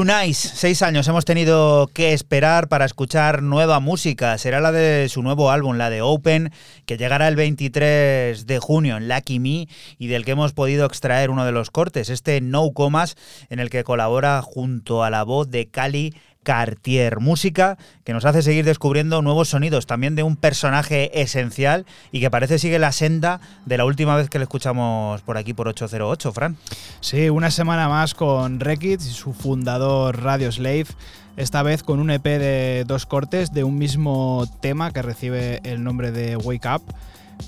Lunais, seis años hemos tenido que esperar para escuchar nueva música. Será la de su nuevo álbum, la de Open, que llegará el 23 de junio en Lucky Me y del que hemos podido extraer uno de los cortes, este No Comas, en el que colabora junto a la voz de Cali Cartier. Música que nos hace seguir descubriendo nuevos sonidos, también de un personaje esencial y que parece sigue la senda de la última vez que le escuchamos por aquí por 808, Fran. Sí, una semana más con Rekit y su fundador Radio Slave, esta vez con un EP de dos cortes de un mismo tema que recibe el nombre de Wake Up,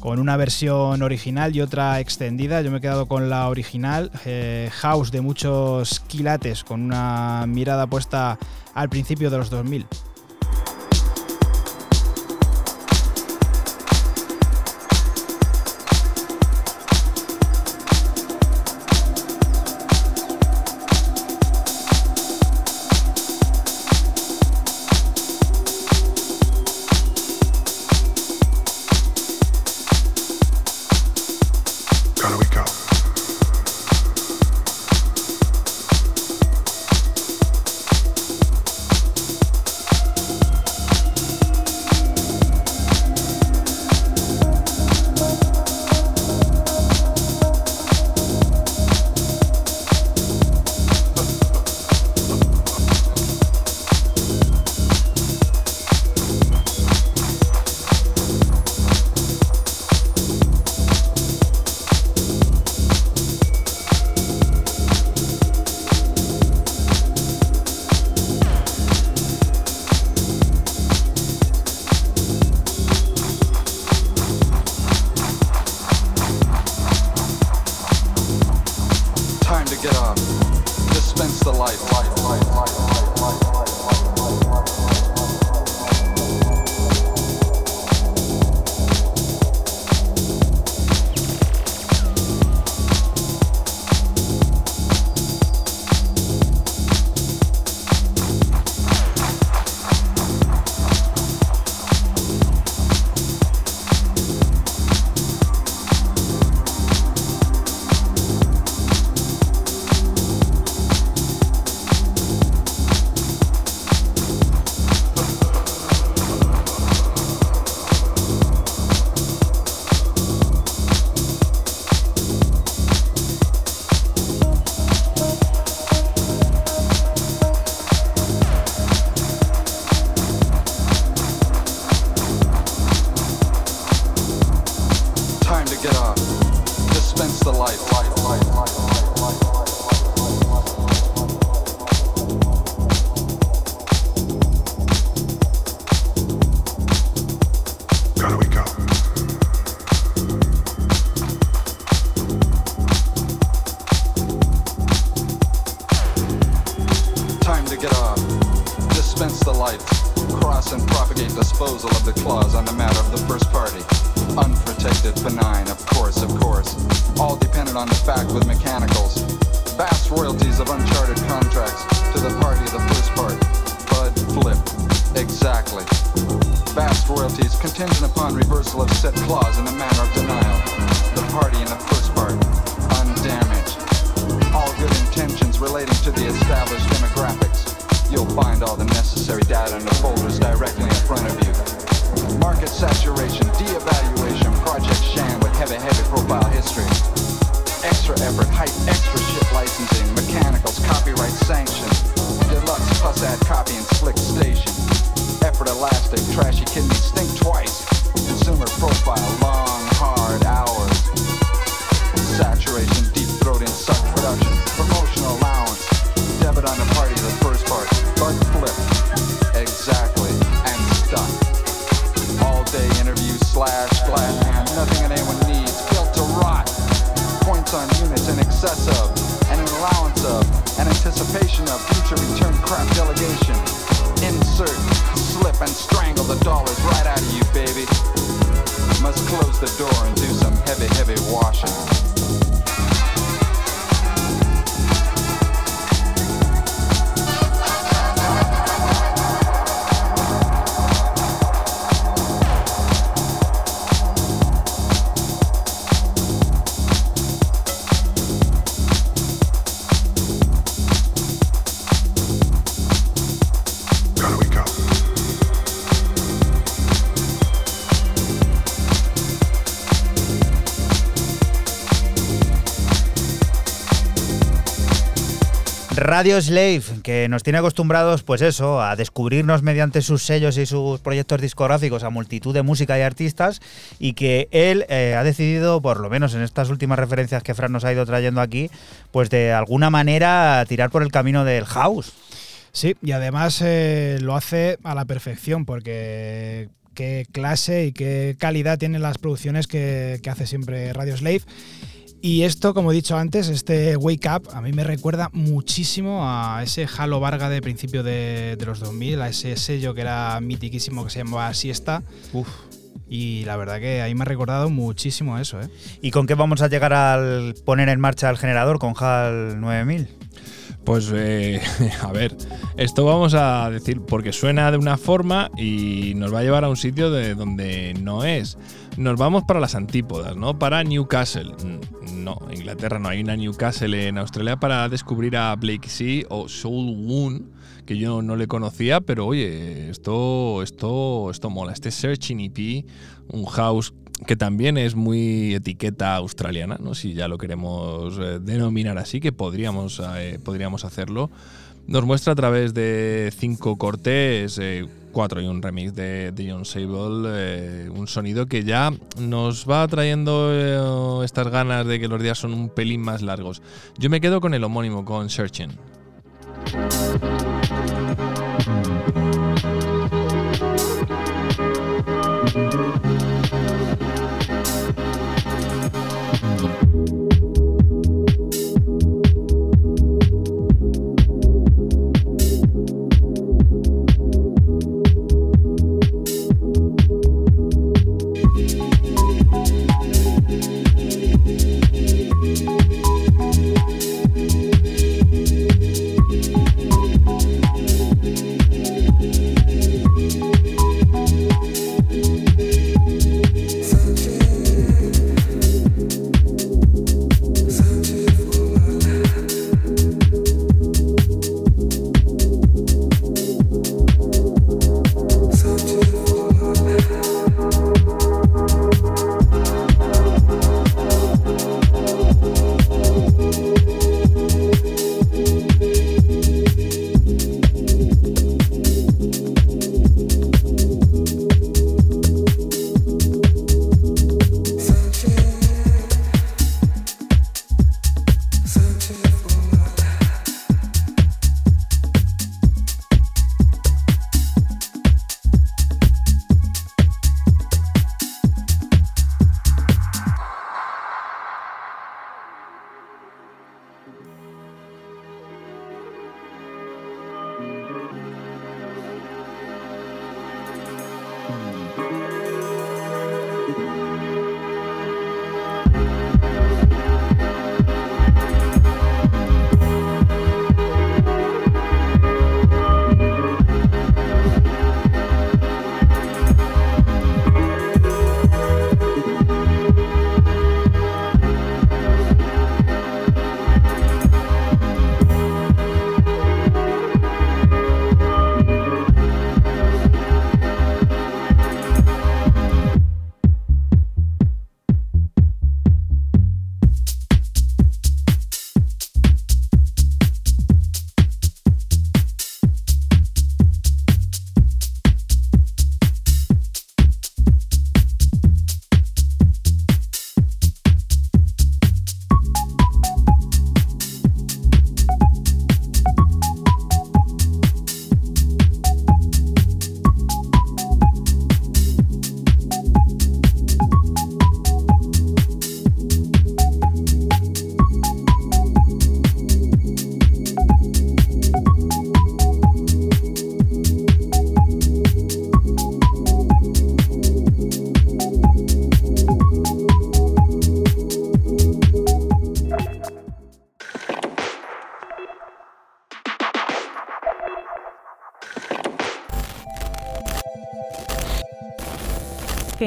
con una versión original y otra extendida. Yo me he quedado con la original, eh, house de muchos quilates, con una mirada puesta al principio de los 2000. Hype, Radio Slave, que nos tiene acostumbrados, pues eso, a descubrirnos mediante sus sellos y sus proyectos discográficos a multitud de música y artistas, y que él eh, ha decidido, por lo menos en estas últimas referencias que Fran nos ha ido trayendo aquí, pues de alguna manera tirar por el camino del house. Sí, y además eh, lo hace a la perfección, porque qué clase y qué calidad tienen las producciones que, que hace siempre Radio Slave. Y esto, como he dicho antes, este Wake Up, a mí me recuerda muchísimo a ese Halo Varga de principio de, de los 2000, a ese sello que era mitiquísimo que se llamaba Siesta. Uf. Y la verdad que ahí me ha recordado muchísimo eso, ¿eh? ¿Y con qué vamos a llegar al poner en marcha el generador con HAL 9000? Pues eh, a ver, esto vamos a decir porque suena de una forma y nos va a llevar a un sitio de donde no es. Nos vamos para las antípodas, ¿no? Para Newcastle. No, Inglaterra no hay una Newcastle en Australia para descubrir a Blake Sea o Soul Woon, que yo no le conocía, pero oye, esto, esto, esto mola. Este Searching EP, un house que también es muy etiqueta australiana, ¿no? si ya lo queremos eh, denominar así, que podríamos, eh, podríamos hacerlo. Nos muestra a través de cinco cortes, eh, cuatro y un remix de, de John Sable, eh, un sonido que ya nos va trayendo eh, estas ganas de que los días son un pelín más largos. Yo me quedo con el homónimo, con Searching.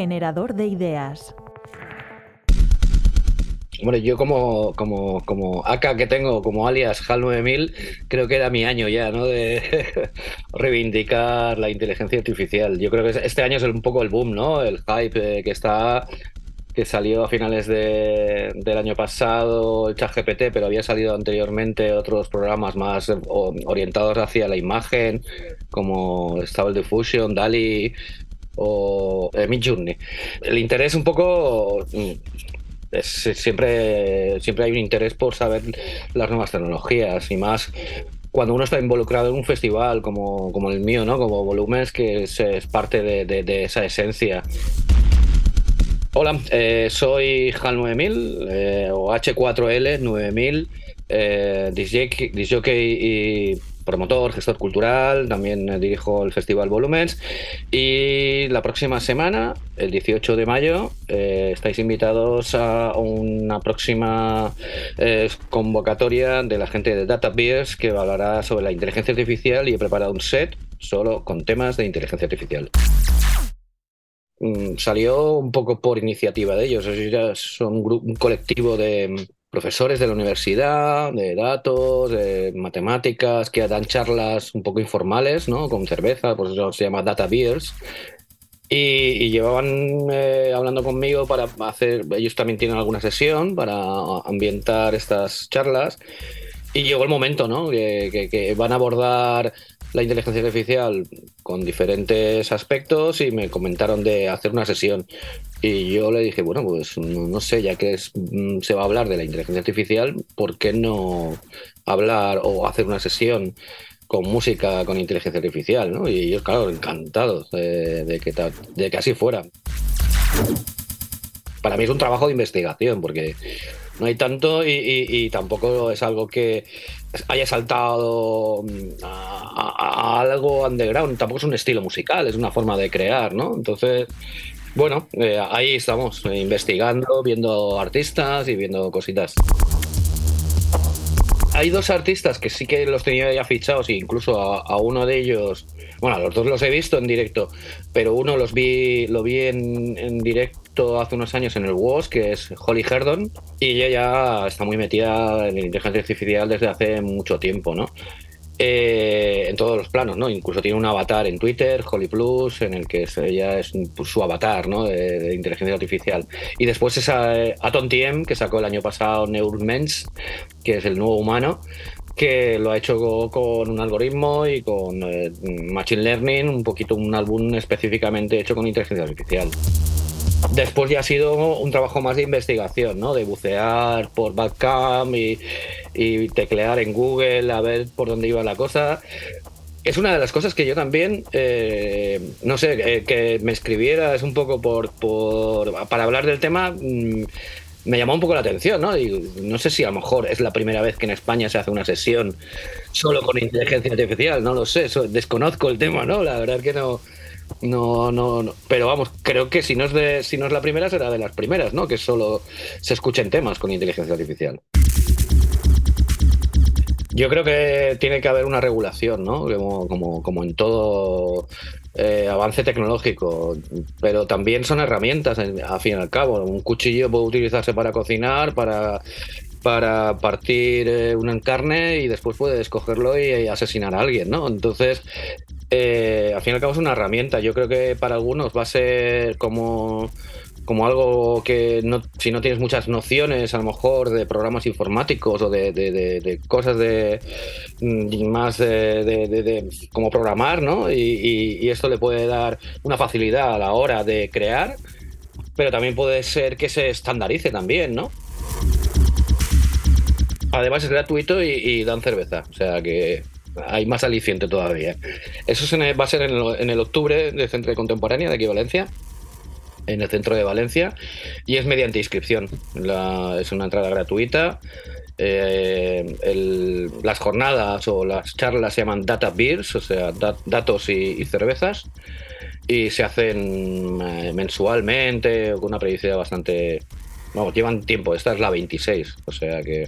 Generador de ideas. Bueno, yo como, como, como AK que tengo, como alias HAL 9000, creo que era mi año ya, ¿no? De reivindicar la inteligencia artificial. Yo creo que este año es un poco el boom, ¿no? El hype eh, que está que salió a finales de, del año pasado el ChatGPT, pero había salido anteriormente otros programas más eh, orientados hacia la imagen, como Stable Diffusion, DALI o eh, Midjourney. El interés un poco mm, siempre, siempre hay un interés por saber las nuevas tecnologías y más cuando uno está involucrado en un festival como, como el mío, ¿no? como Volúmenes, que es, parte de, de, esa esencia. Hola, eh, soy HAL9000 eh, o H4L 9000, eh, disjockey y promotor, gestor cultural, también dirijo el Festival Volumens y la próxima semana, el 18 de mayo, eh, estáis invitados a una próxima eh, convocatoria de la gente de Data Beers que hablará sobre la inteligencia artificial y he preparado un set solo con temas de inteligencia artificial. Mm, salió un poco por iniciativa de ellos. Son un, grupo, un colectivo de profesores de la universidad, de datos, de matemáticas, que dan charlas un poco informales, ¿no? Con cerveza, por eso se llama Data Beers. Y, llevaban eh, hablando conmigo para hacer, ellos también tienen alguna sesión para ambientar estas charlas. Y llegó el momento, ¿no? Que van a abordar la inteligencia artificial con diferentes aspectos y me comentaron de hacer una sesión. Y yo le dije, bueno, pues no, sé, ya que mm, se va a hablar de la inteligencia artificial, ¿por qué no hablar o hacer una sesión con música con inteligencia artificial? Y ellos, claro, encantados de, que, de que así fuera. Para mí es un trabajo de investigación, porque no hay tanto y, tampoco es algo que haya saltado a, a, algo underground, tampoco es un estilo musical, es una forma de crear, ¿no? Entonces, bueno, eh, ahí estamos, eh, investigando, viendo artistas y viendo cositas. Hay dos artistas que sí que los tenía ya fichados e incluso a, a uno de ellos, bueno, a los dos los he visto en directo, pero uno los vi, lo vi en, en directo hace unos años en el WOS, que es Holly Herdon, y ella ya está muy metida en inteligencia artificial desde hace mucho tiempo, ¿no? Eh, en todos los planos, ¿no? Incluso tiene un avatar en Twitter, Holly Plus, en el que ella es pues, su avatar, ¿no? De, inteligencia artificial. Y después esa eh, Atom TM, que sacó el año pasado Neuromens, que es el nuevo humano, que lo ha hecho con un algoritmo y con eh, Machine Learning, un poquito un álbum específicamente hecho con inteligencia artificial. Después ya ha sido un trabajo más de investigación, ¿no? De bucear por Badcam y, y teclear en Google a ver por dónde iba la cosa. Es una de las cosas que yo también, eh, no sé, eh, que me escribieras un poco por, por, para hablar del tema, mmm, me llamó un poco la atención, ¿no? Y no sé si a lo mejor es la primera vez que en España se hace una sesión solo con inteligencia artificial, no lo sé, desconozco el tema, ¿no? La verdad que no, no, no, no, pero vamos, creo que si no es de, si no es la primera será de las primeras, ¿no? Que solo se escuchen temas con inteligencia artificial. Yo creo que tiene que haber una regulación, ¿no? Como, como, como en todo eh, avance tecnológico, pero también son herramientas, al fin y al cabo. Un cuchillo puede utilizarse para cocinar, para, para partir eh, una carne y después puedes cogerlo y, y, asesinar a alguien, ¿no? Entonces, eh, al fin y al cabo es una herramienta. Yo creo que para algunos va a ser como como algo que no, si no tienes muchas nociones a lo mejor de programas informáticos o de, cosas de más de, como programar, ¿no? Y, esto le puede dar una facilidad a la hora de crear, pero también puede ser que se estandarice también, ¿no? Además es gratuito y dan cerveza, o sea que hay más aliciente todavía. Eso va a ser en el, en el octubre del Centro de Contemporánea de aquí Valencia en el centro de Valencia y es mediante inscripción. La, es una entrada gratuita. Eh, el, las jornadas o las charlas se llaman Data Beers, o sea, dat, datos y, y, cervezas, y se hacen eh, mensualmente con una periodicidad bastante. Bueno, llevan tiempo, esta es la 26, o sea que.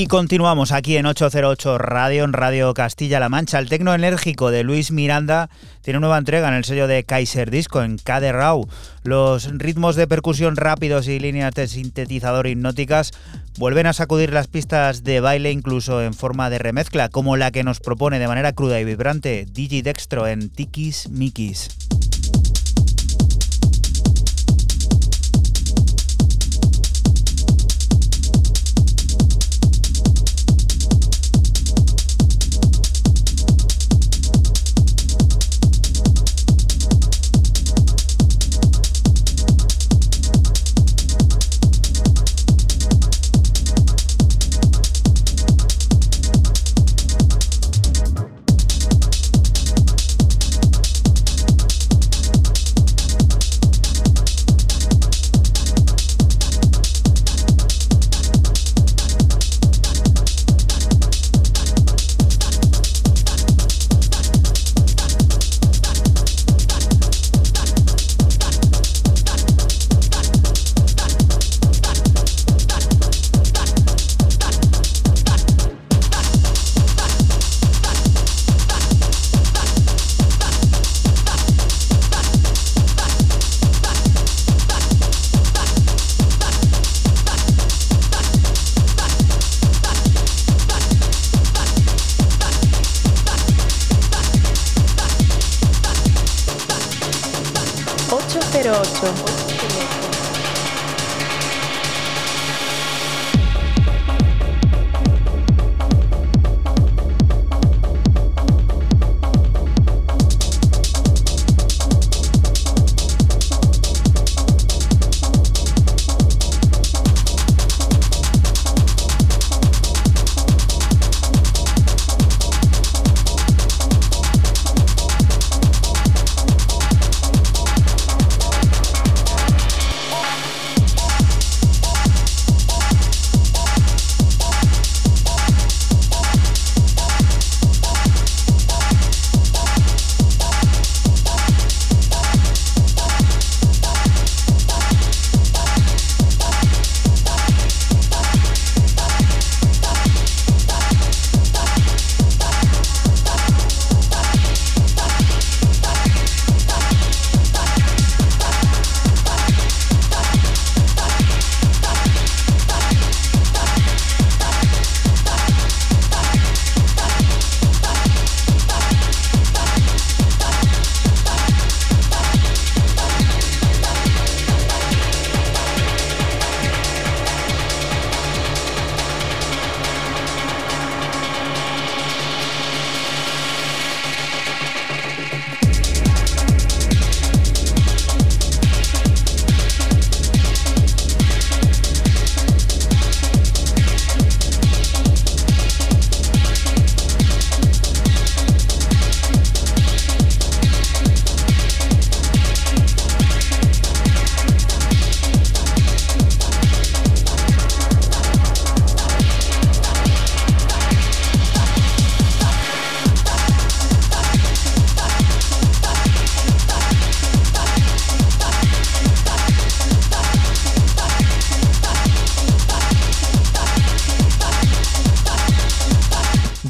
Y continuamos aquí en 808 Radio, en Radio Castilla-La Mancha. El tecno enérgico de Luis Miranda tiene nueva entrega en el sello de Kaiser Disco, en KD Raw. Los ritmos de percusión rápidos y líneas de sintetizador hipnóticas vuelven a sacudir las pistas de baile incluso en forma de remezcla, como la que nos propone de manera cruda y vibrante Digi Dextro en Tikis Mikis.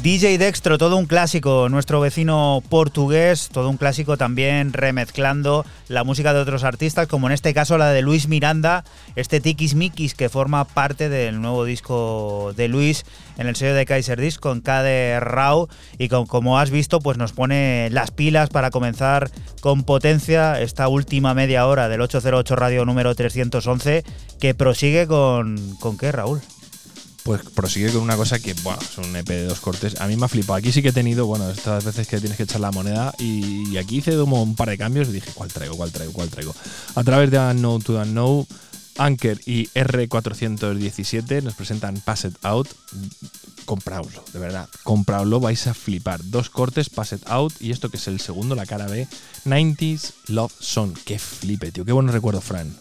DJ Dextro, todo un clásico, nuestro vecino portugués, todo un clásico también remezclando la música de otros artistas, como en este caso la de Luis Miranda, este Tikis que forma parte del nuevo disco de Luis en el sello de Kaiser Disc con KD Raw y como has visto pues nos pone las pilas para comenzar con potencia esta última media hora del 808 Radio número 311 que prosigue con... ¿Con qué Raúl? Pues prosigue con una cosa que, bueno, es un EP de dos cortes. A mí me ha flipado. Aquí sí que he tenido, bueno, estas veces que tienes que echar la moneda y, aquí hice como un par de cambios y dije, ¿cuál traigo, cuál traigo, cuál traigo? A través de Unknown to Unknown, Anker y R417 nos presentan Pass It Out. Compraoslo, de verdad, compraoslo, vais a flipar. Dos cortes, Pass It Out y esto que es el segundo, la cara B, 90s Love Song. Qué flipe, tío, qué bueno recuerdo, Fran.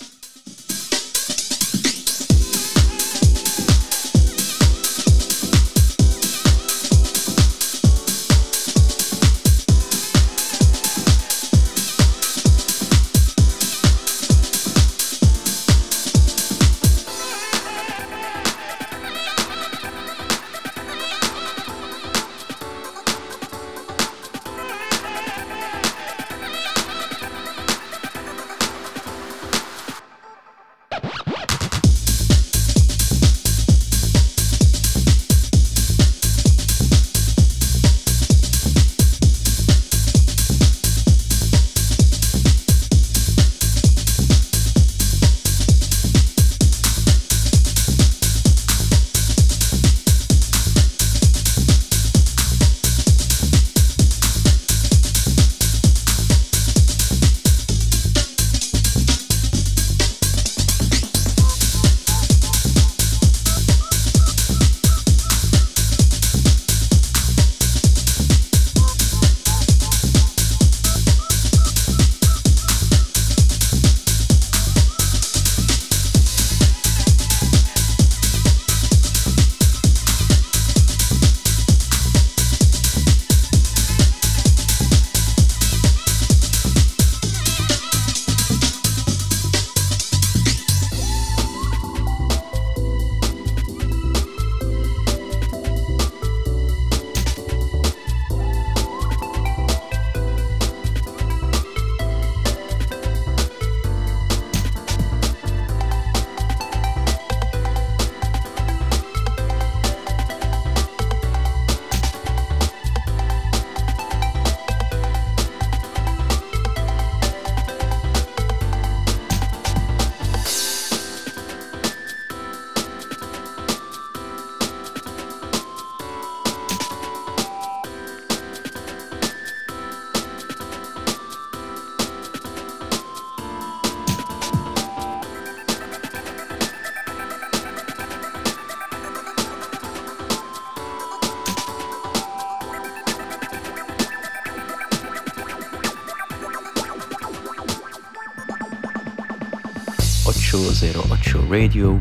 Radio.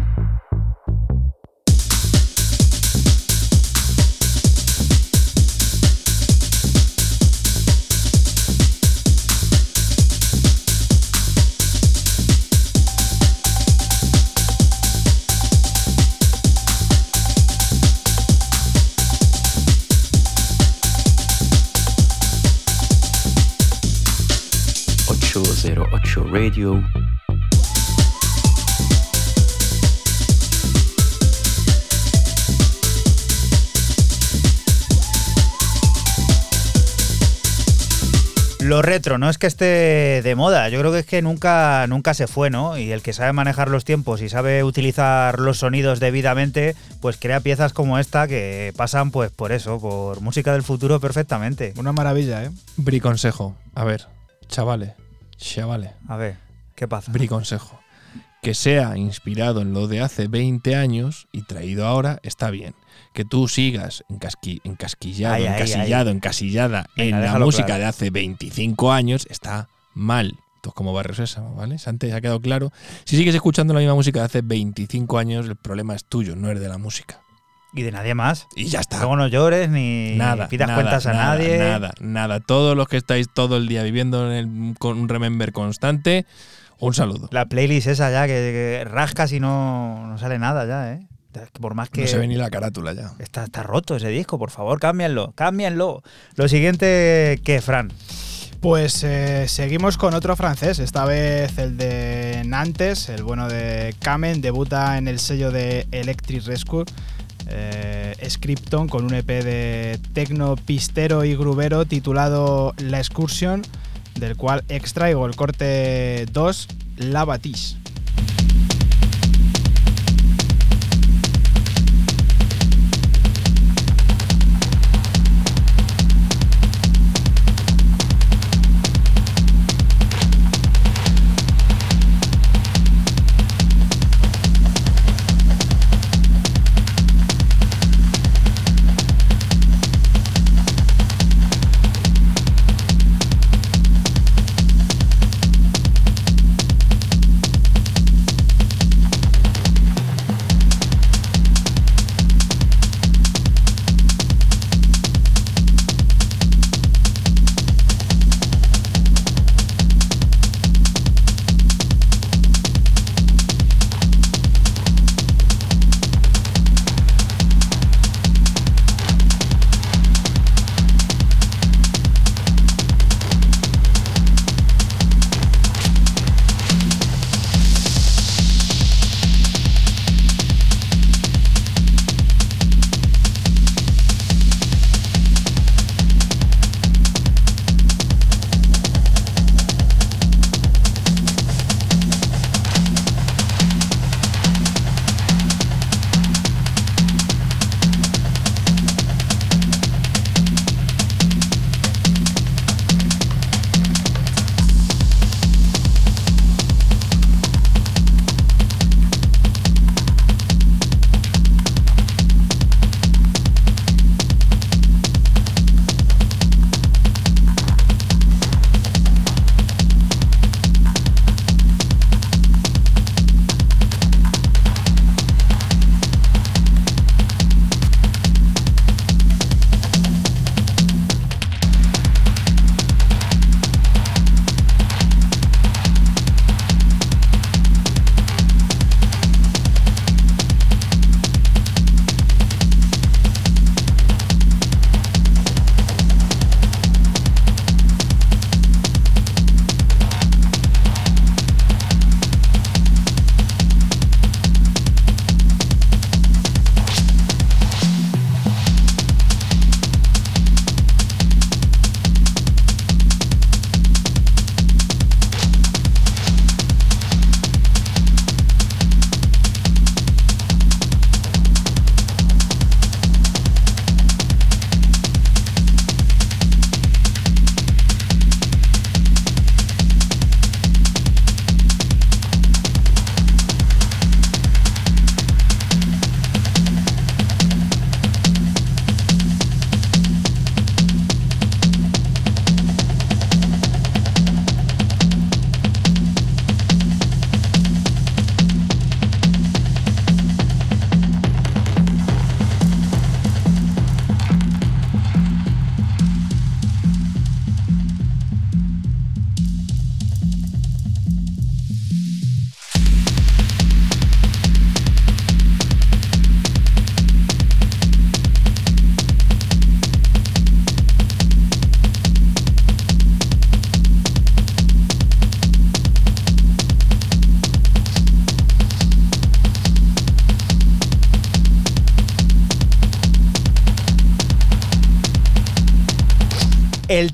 Ocho zero ocho Radio. Lo retro, no es que esté de moda, yo creo que es que nunca, nunca se fue, ¿no? Y el que sabe manejar los tiempos y sabe utilizar los sonidos debidamente, pues crea piezas como esta que pasan pues por eso, por música del futuro perfectamente. Una maravilla, ¿eh? Bri consejo. A ver, chavales, chavales. A ver, ¿qué pasa? Bri consejo. Que sea inspirado en lo de hace 20 años y traído ahora está bien. Que tú sigas encasqui- encasquillado, Ay, ay, encasillado, ay. encasillada Venga, en la música claro. de hace 25 años está mal. Esto es como Barrio Sésamo, ¿vale? Antes ha quedado claro. Si sigues escuchando la misma música de hace 25 años, el problema es tuyo, no es de la música. Y de nadie más. Y ya está. Luego no llores ni Nada, pidas nada, cuentas a nada, nadie. Nada, nada. Todos los que estáis todo el día viviendo en el- con un remember constante, un saludo. La playlist esa ya que, que rascas y no, no sale nada ya, ¿eh? Por más que No se ve ni la carátula ya. Está, está roto ese disco, por favor, cámbianlo, cámbianlo. Lo siguiente, ¿qué, Fran? Pues eh, seguimos con otro francés, esta vez el de Nantes, el bueno de Kamen, debuta en el sello de Electric Rescue. Eh, Scripton con un EP de tecno pistero y grubero titulado La Excursion, del cual extraigo el corte 2, La Batiche.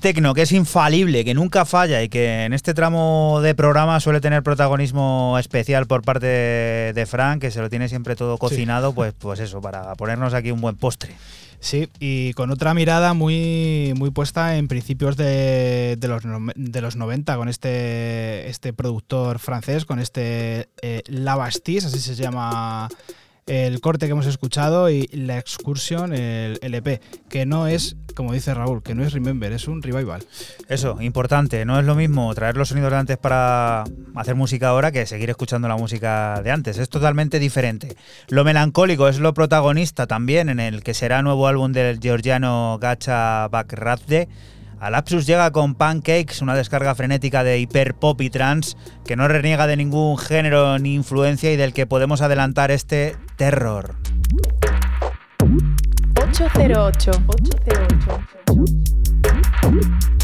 Tecno, que es infalible, que nunca falla y que en este tramo de programa suele tener protagonismo especial por parte de Frank, que se lo tiene siempre todo cocinado, pues, pues eso, para ponernos aquí un buen postre. Sí, y con otra mirada muy, muy puesta en principios de, de los, de los 90 con este, este productor francés, con este eh, Lavastis, así se llama el corte que hemos escuchado, y la excursión, el LP, que no es, como dice Raúl, que no es Remember, es un revival. Eso, importante, no es lo mismo traer los sonidos de antes para hacer música ahora que seguir escuchando la música de antes, es totalmente diferente. Lo melancólico es lo protagonista también en el que será nuevo álbum del georgiano Gacha Bakradze. Alapsus llega con Pancakes, una descarga frenética de hiper pop y trance que no reniega de ningún género ni influencia y del que podemos adelantar este terror. 808. 808.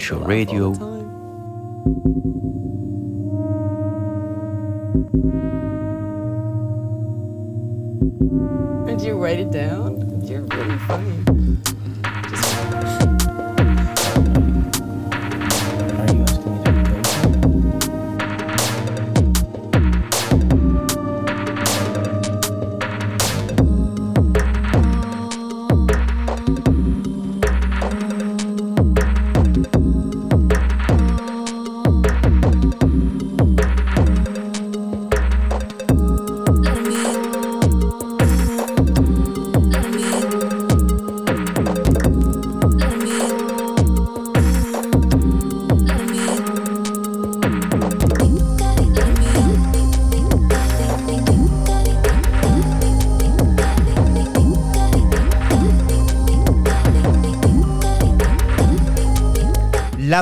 Zero ocho Radio.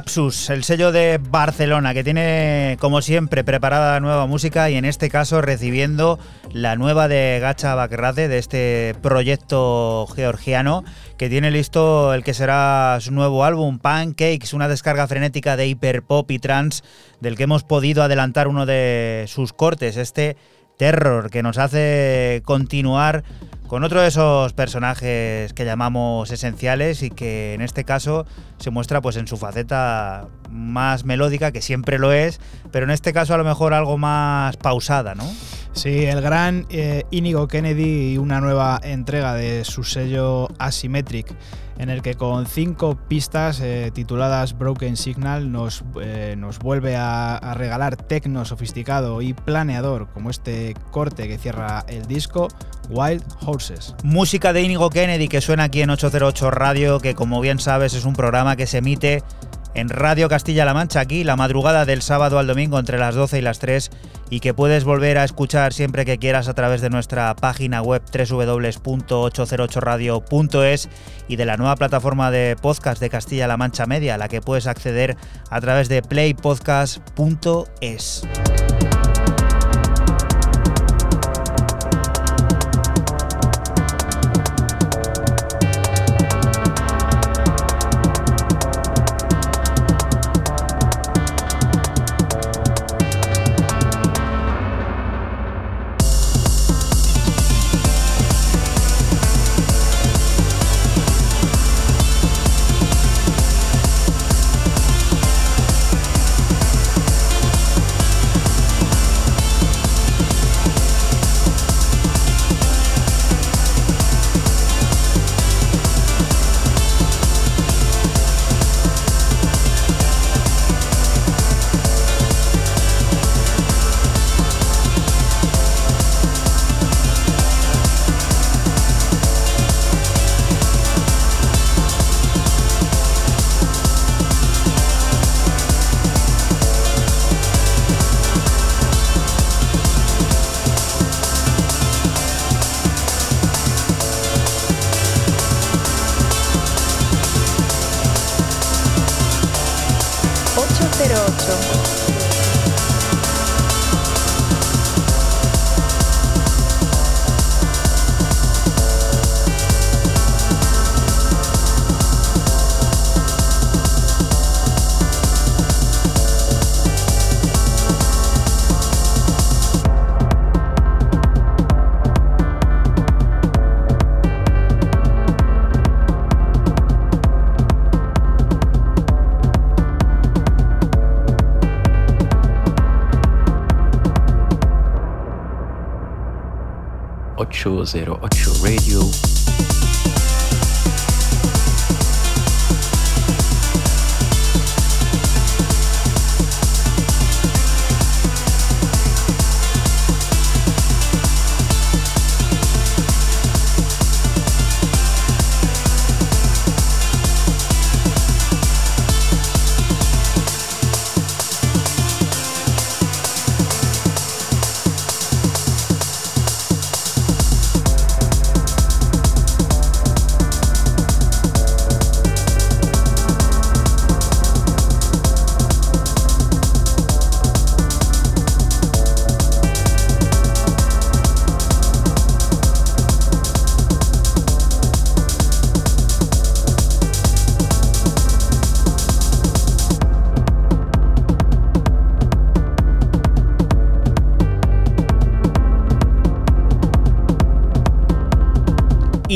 El sello de Barcelona, que tiene, como siempre, preparada nueva música y en este caso recibiendo la nueva de Gacha Bakradze, de este proyecto georgiano, que tiene listo el que será su nuevo álbum, Pancakes, una descarga frenética de hiperpop y trance, del que hemos podido adelantar uno de sus cortes, este Terror, que nos hace continuar con otro de esos personajes que llamamos esenciales y que en este caso se muestra pues en su faceta más melódica, que siempre lo es, pero en este caso a lo mejor algo más pausada, ¿no? Sí, el gran eh, Inigo Kennedy y una nueva entrega de su sello Asymmetric, en el que con cinco pistas eh, tituladas Broken Signal nos, eh, nos vuelve a, a regalar tecno sofisticado y planeador, como este corte que cierra el disco, Wild Horses. Música de Inigo Kennedy que suena aquí en 808 Radio, que como bien sabes es un programa que se emite en Radio Castilla-La Mancha, aquí la madrugada del sábado al domingo entre las 12 y las 3 y que puedes volver a escuchar siempre que quieras a través de nuestra página web www.808radio.es y de la nueva plataforma de podcast de Castilla-La Mancha Media, a la que puedes acceder a través de playpodcast.es. 008.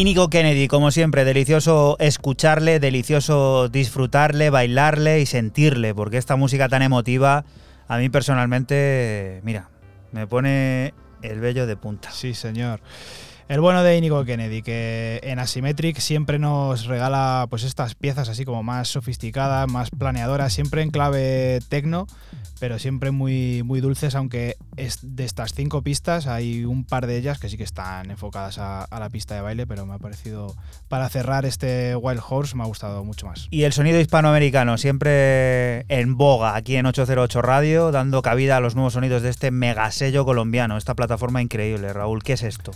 Íñigo Kennedy, como siempre, delicioso escucharle, delicioso disfrutarle, bailarle y sentirle, porque esta música tan emotiva, a mí personalmente, mira, me pone el vello de punta. Sí, señor. El bueno de Inigo Kennedy, que en Asymmetric siempre nos regala pues estas piezas así como más sofisticadas, más planeadoras, siempre en clave tecno, pero siempre muy, muy dulces, aunque de estas cinco pistas hay un par de ellas que sí que están enfocadas a, a la pista de baile, pero me ha parecido, para cerrar este Wild Horse, me ha gustado mucho más. Y el sonido hispanoamericano, siempre en boga aquí en 808 Radio, dando cabida a los nuevos sonidos de este megasello colombiano, esta plataforma increíble. Raúl, ¿qué es esto?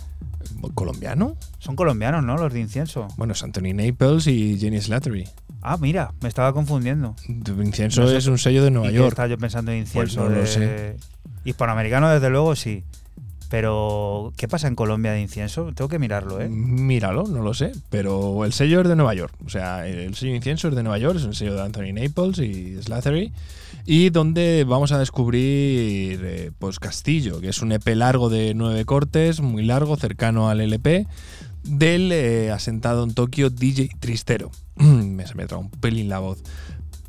¿Colombiano? Son colombianos, ¿no? Los de incienso. Bueno, es Anthony Naples y Jenny Slattery. Ah, mira, me estaba confundiendo. Incienso No sé- es un sello de Nueva ¿y qué York. Estaba yo pensando en incienso. Pues no lo de- sé. Hispanoamericano, desde luego, sí. Pero, ¿qué pasa en Colombia de incienso? Tengo que mirarlo, ¿eh? Míralo, no lo sé. Pero el sello es de Nueva York. O sea, el sello Incienso es de Nueva York, es un sello de Anthony Naples y Slattery. Y donde vamos a descubrir eh, pues Castillo, que es un EP largo de nueve cortes, muy largo, cercano al LP, del eh, asentado en Tokio DJ Tristero. me se me trae un pelín la voz.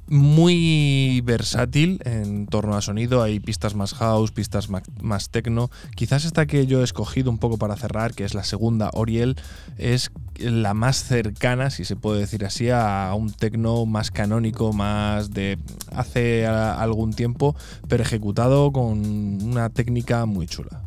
Muy versátil en torno a sonido, hay pistas más house, pistas ma- más techno. Quizás esta que yo he escogido un poco para cerrar, que es la segunda, Oriel, es la más cercana, si se puede decir así, a un techno más canónico, más de hace algún tiempo, pero ejecutado con una técnica muy chula.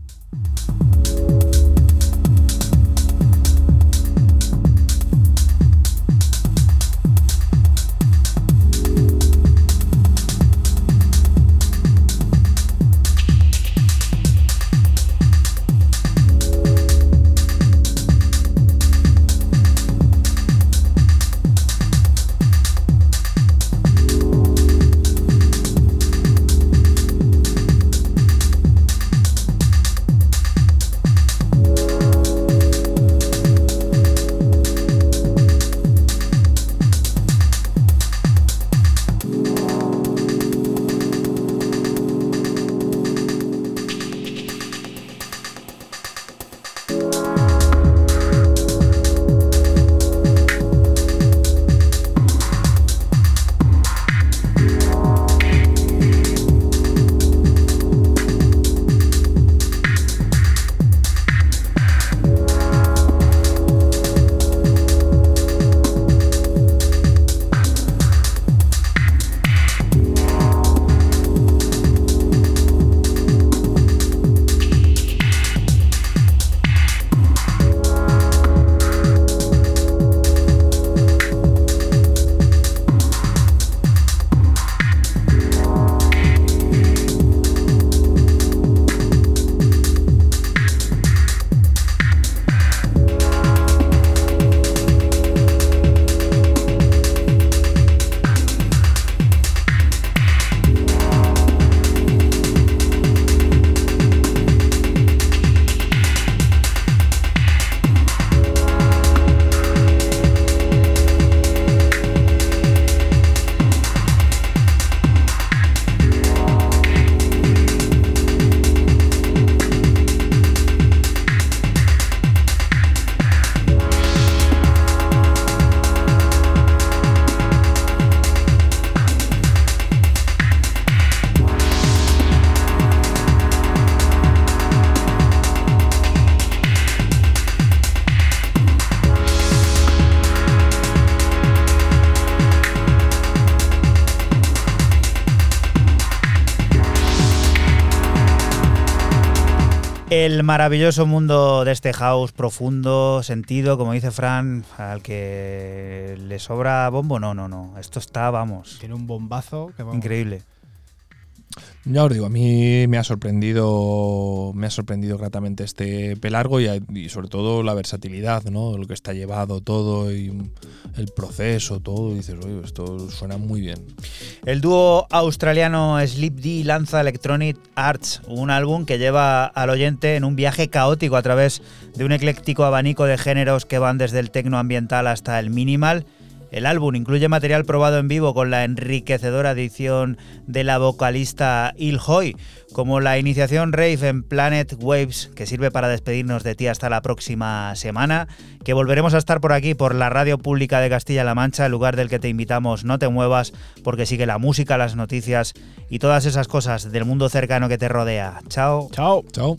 Maravilloso mundo de este house profundo, sentido, como dice Fran, al que le sobra bombo. No, no, no. Esto está, vamos. Tiene un bombazo que vamos. Increíble. Ya os digo, a mí me ha sorprendido, me ha sorprendido gratamente este pelargo y, y sobre todo la versatilidad, ¿no? Lo que está llevado todo y el proceso, todo. Y dices, oye, esto suena muy bien. El dúo australiano Sleep lanza Electronic Arts, un álbum que lleva al oyente en un viaje caótico a través de un ecléctico abanico de géneros que van desde el tecno ambiental hasta el minimal. El álbum incluye material probado en vivo con la enriquecedora edición de la vocalista Il Hoy, como la iniciación rave en Planet Waves, que sirve para despedirnos de ti hasta la próxima semana, que volveremos a estar por aquí, por la radio pública de Castilla-La Mancha, el lugar del que te invitamos, no te muevas, porque sigue la música, las noticias y todas esas cosas del mundo cercano que te rodea. Chao. Chao. Chao.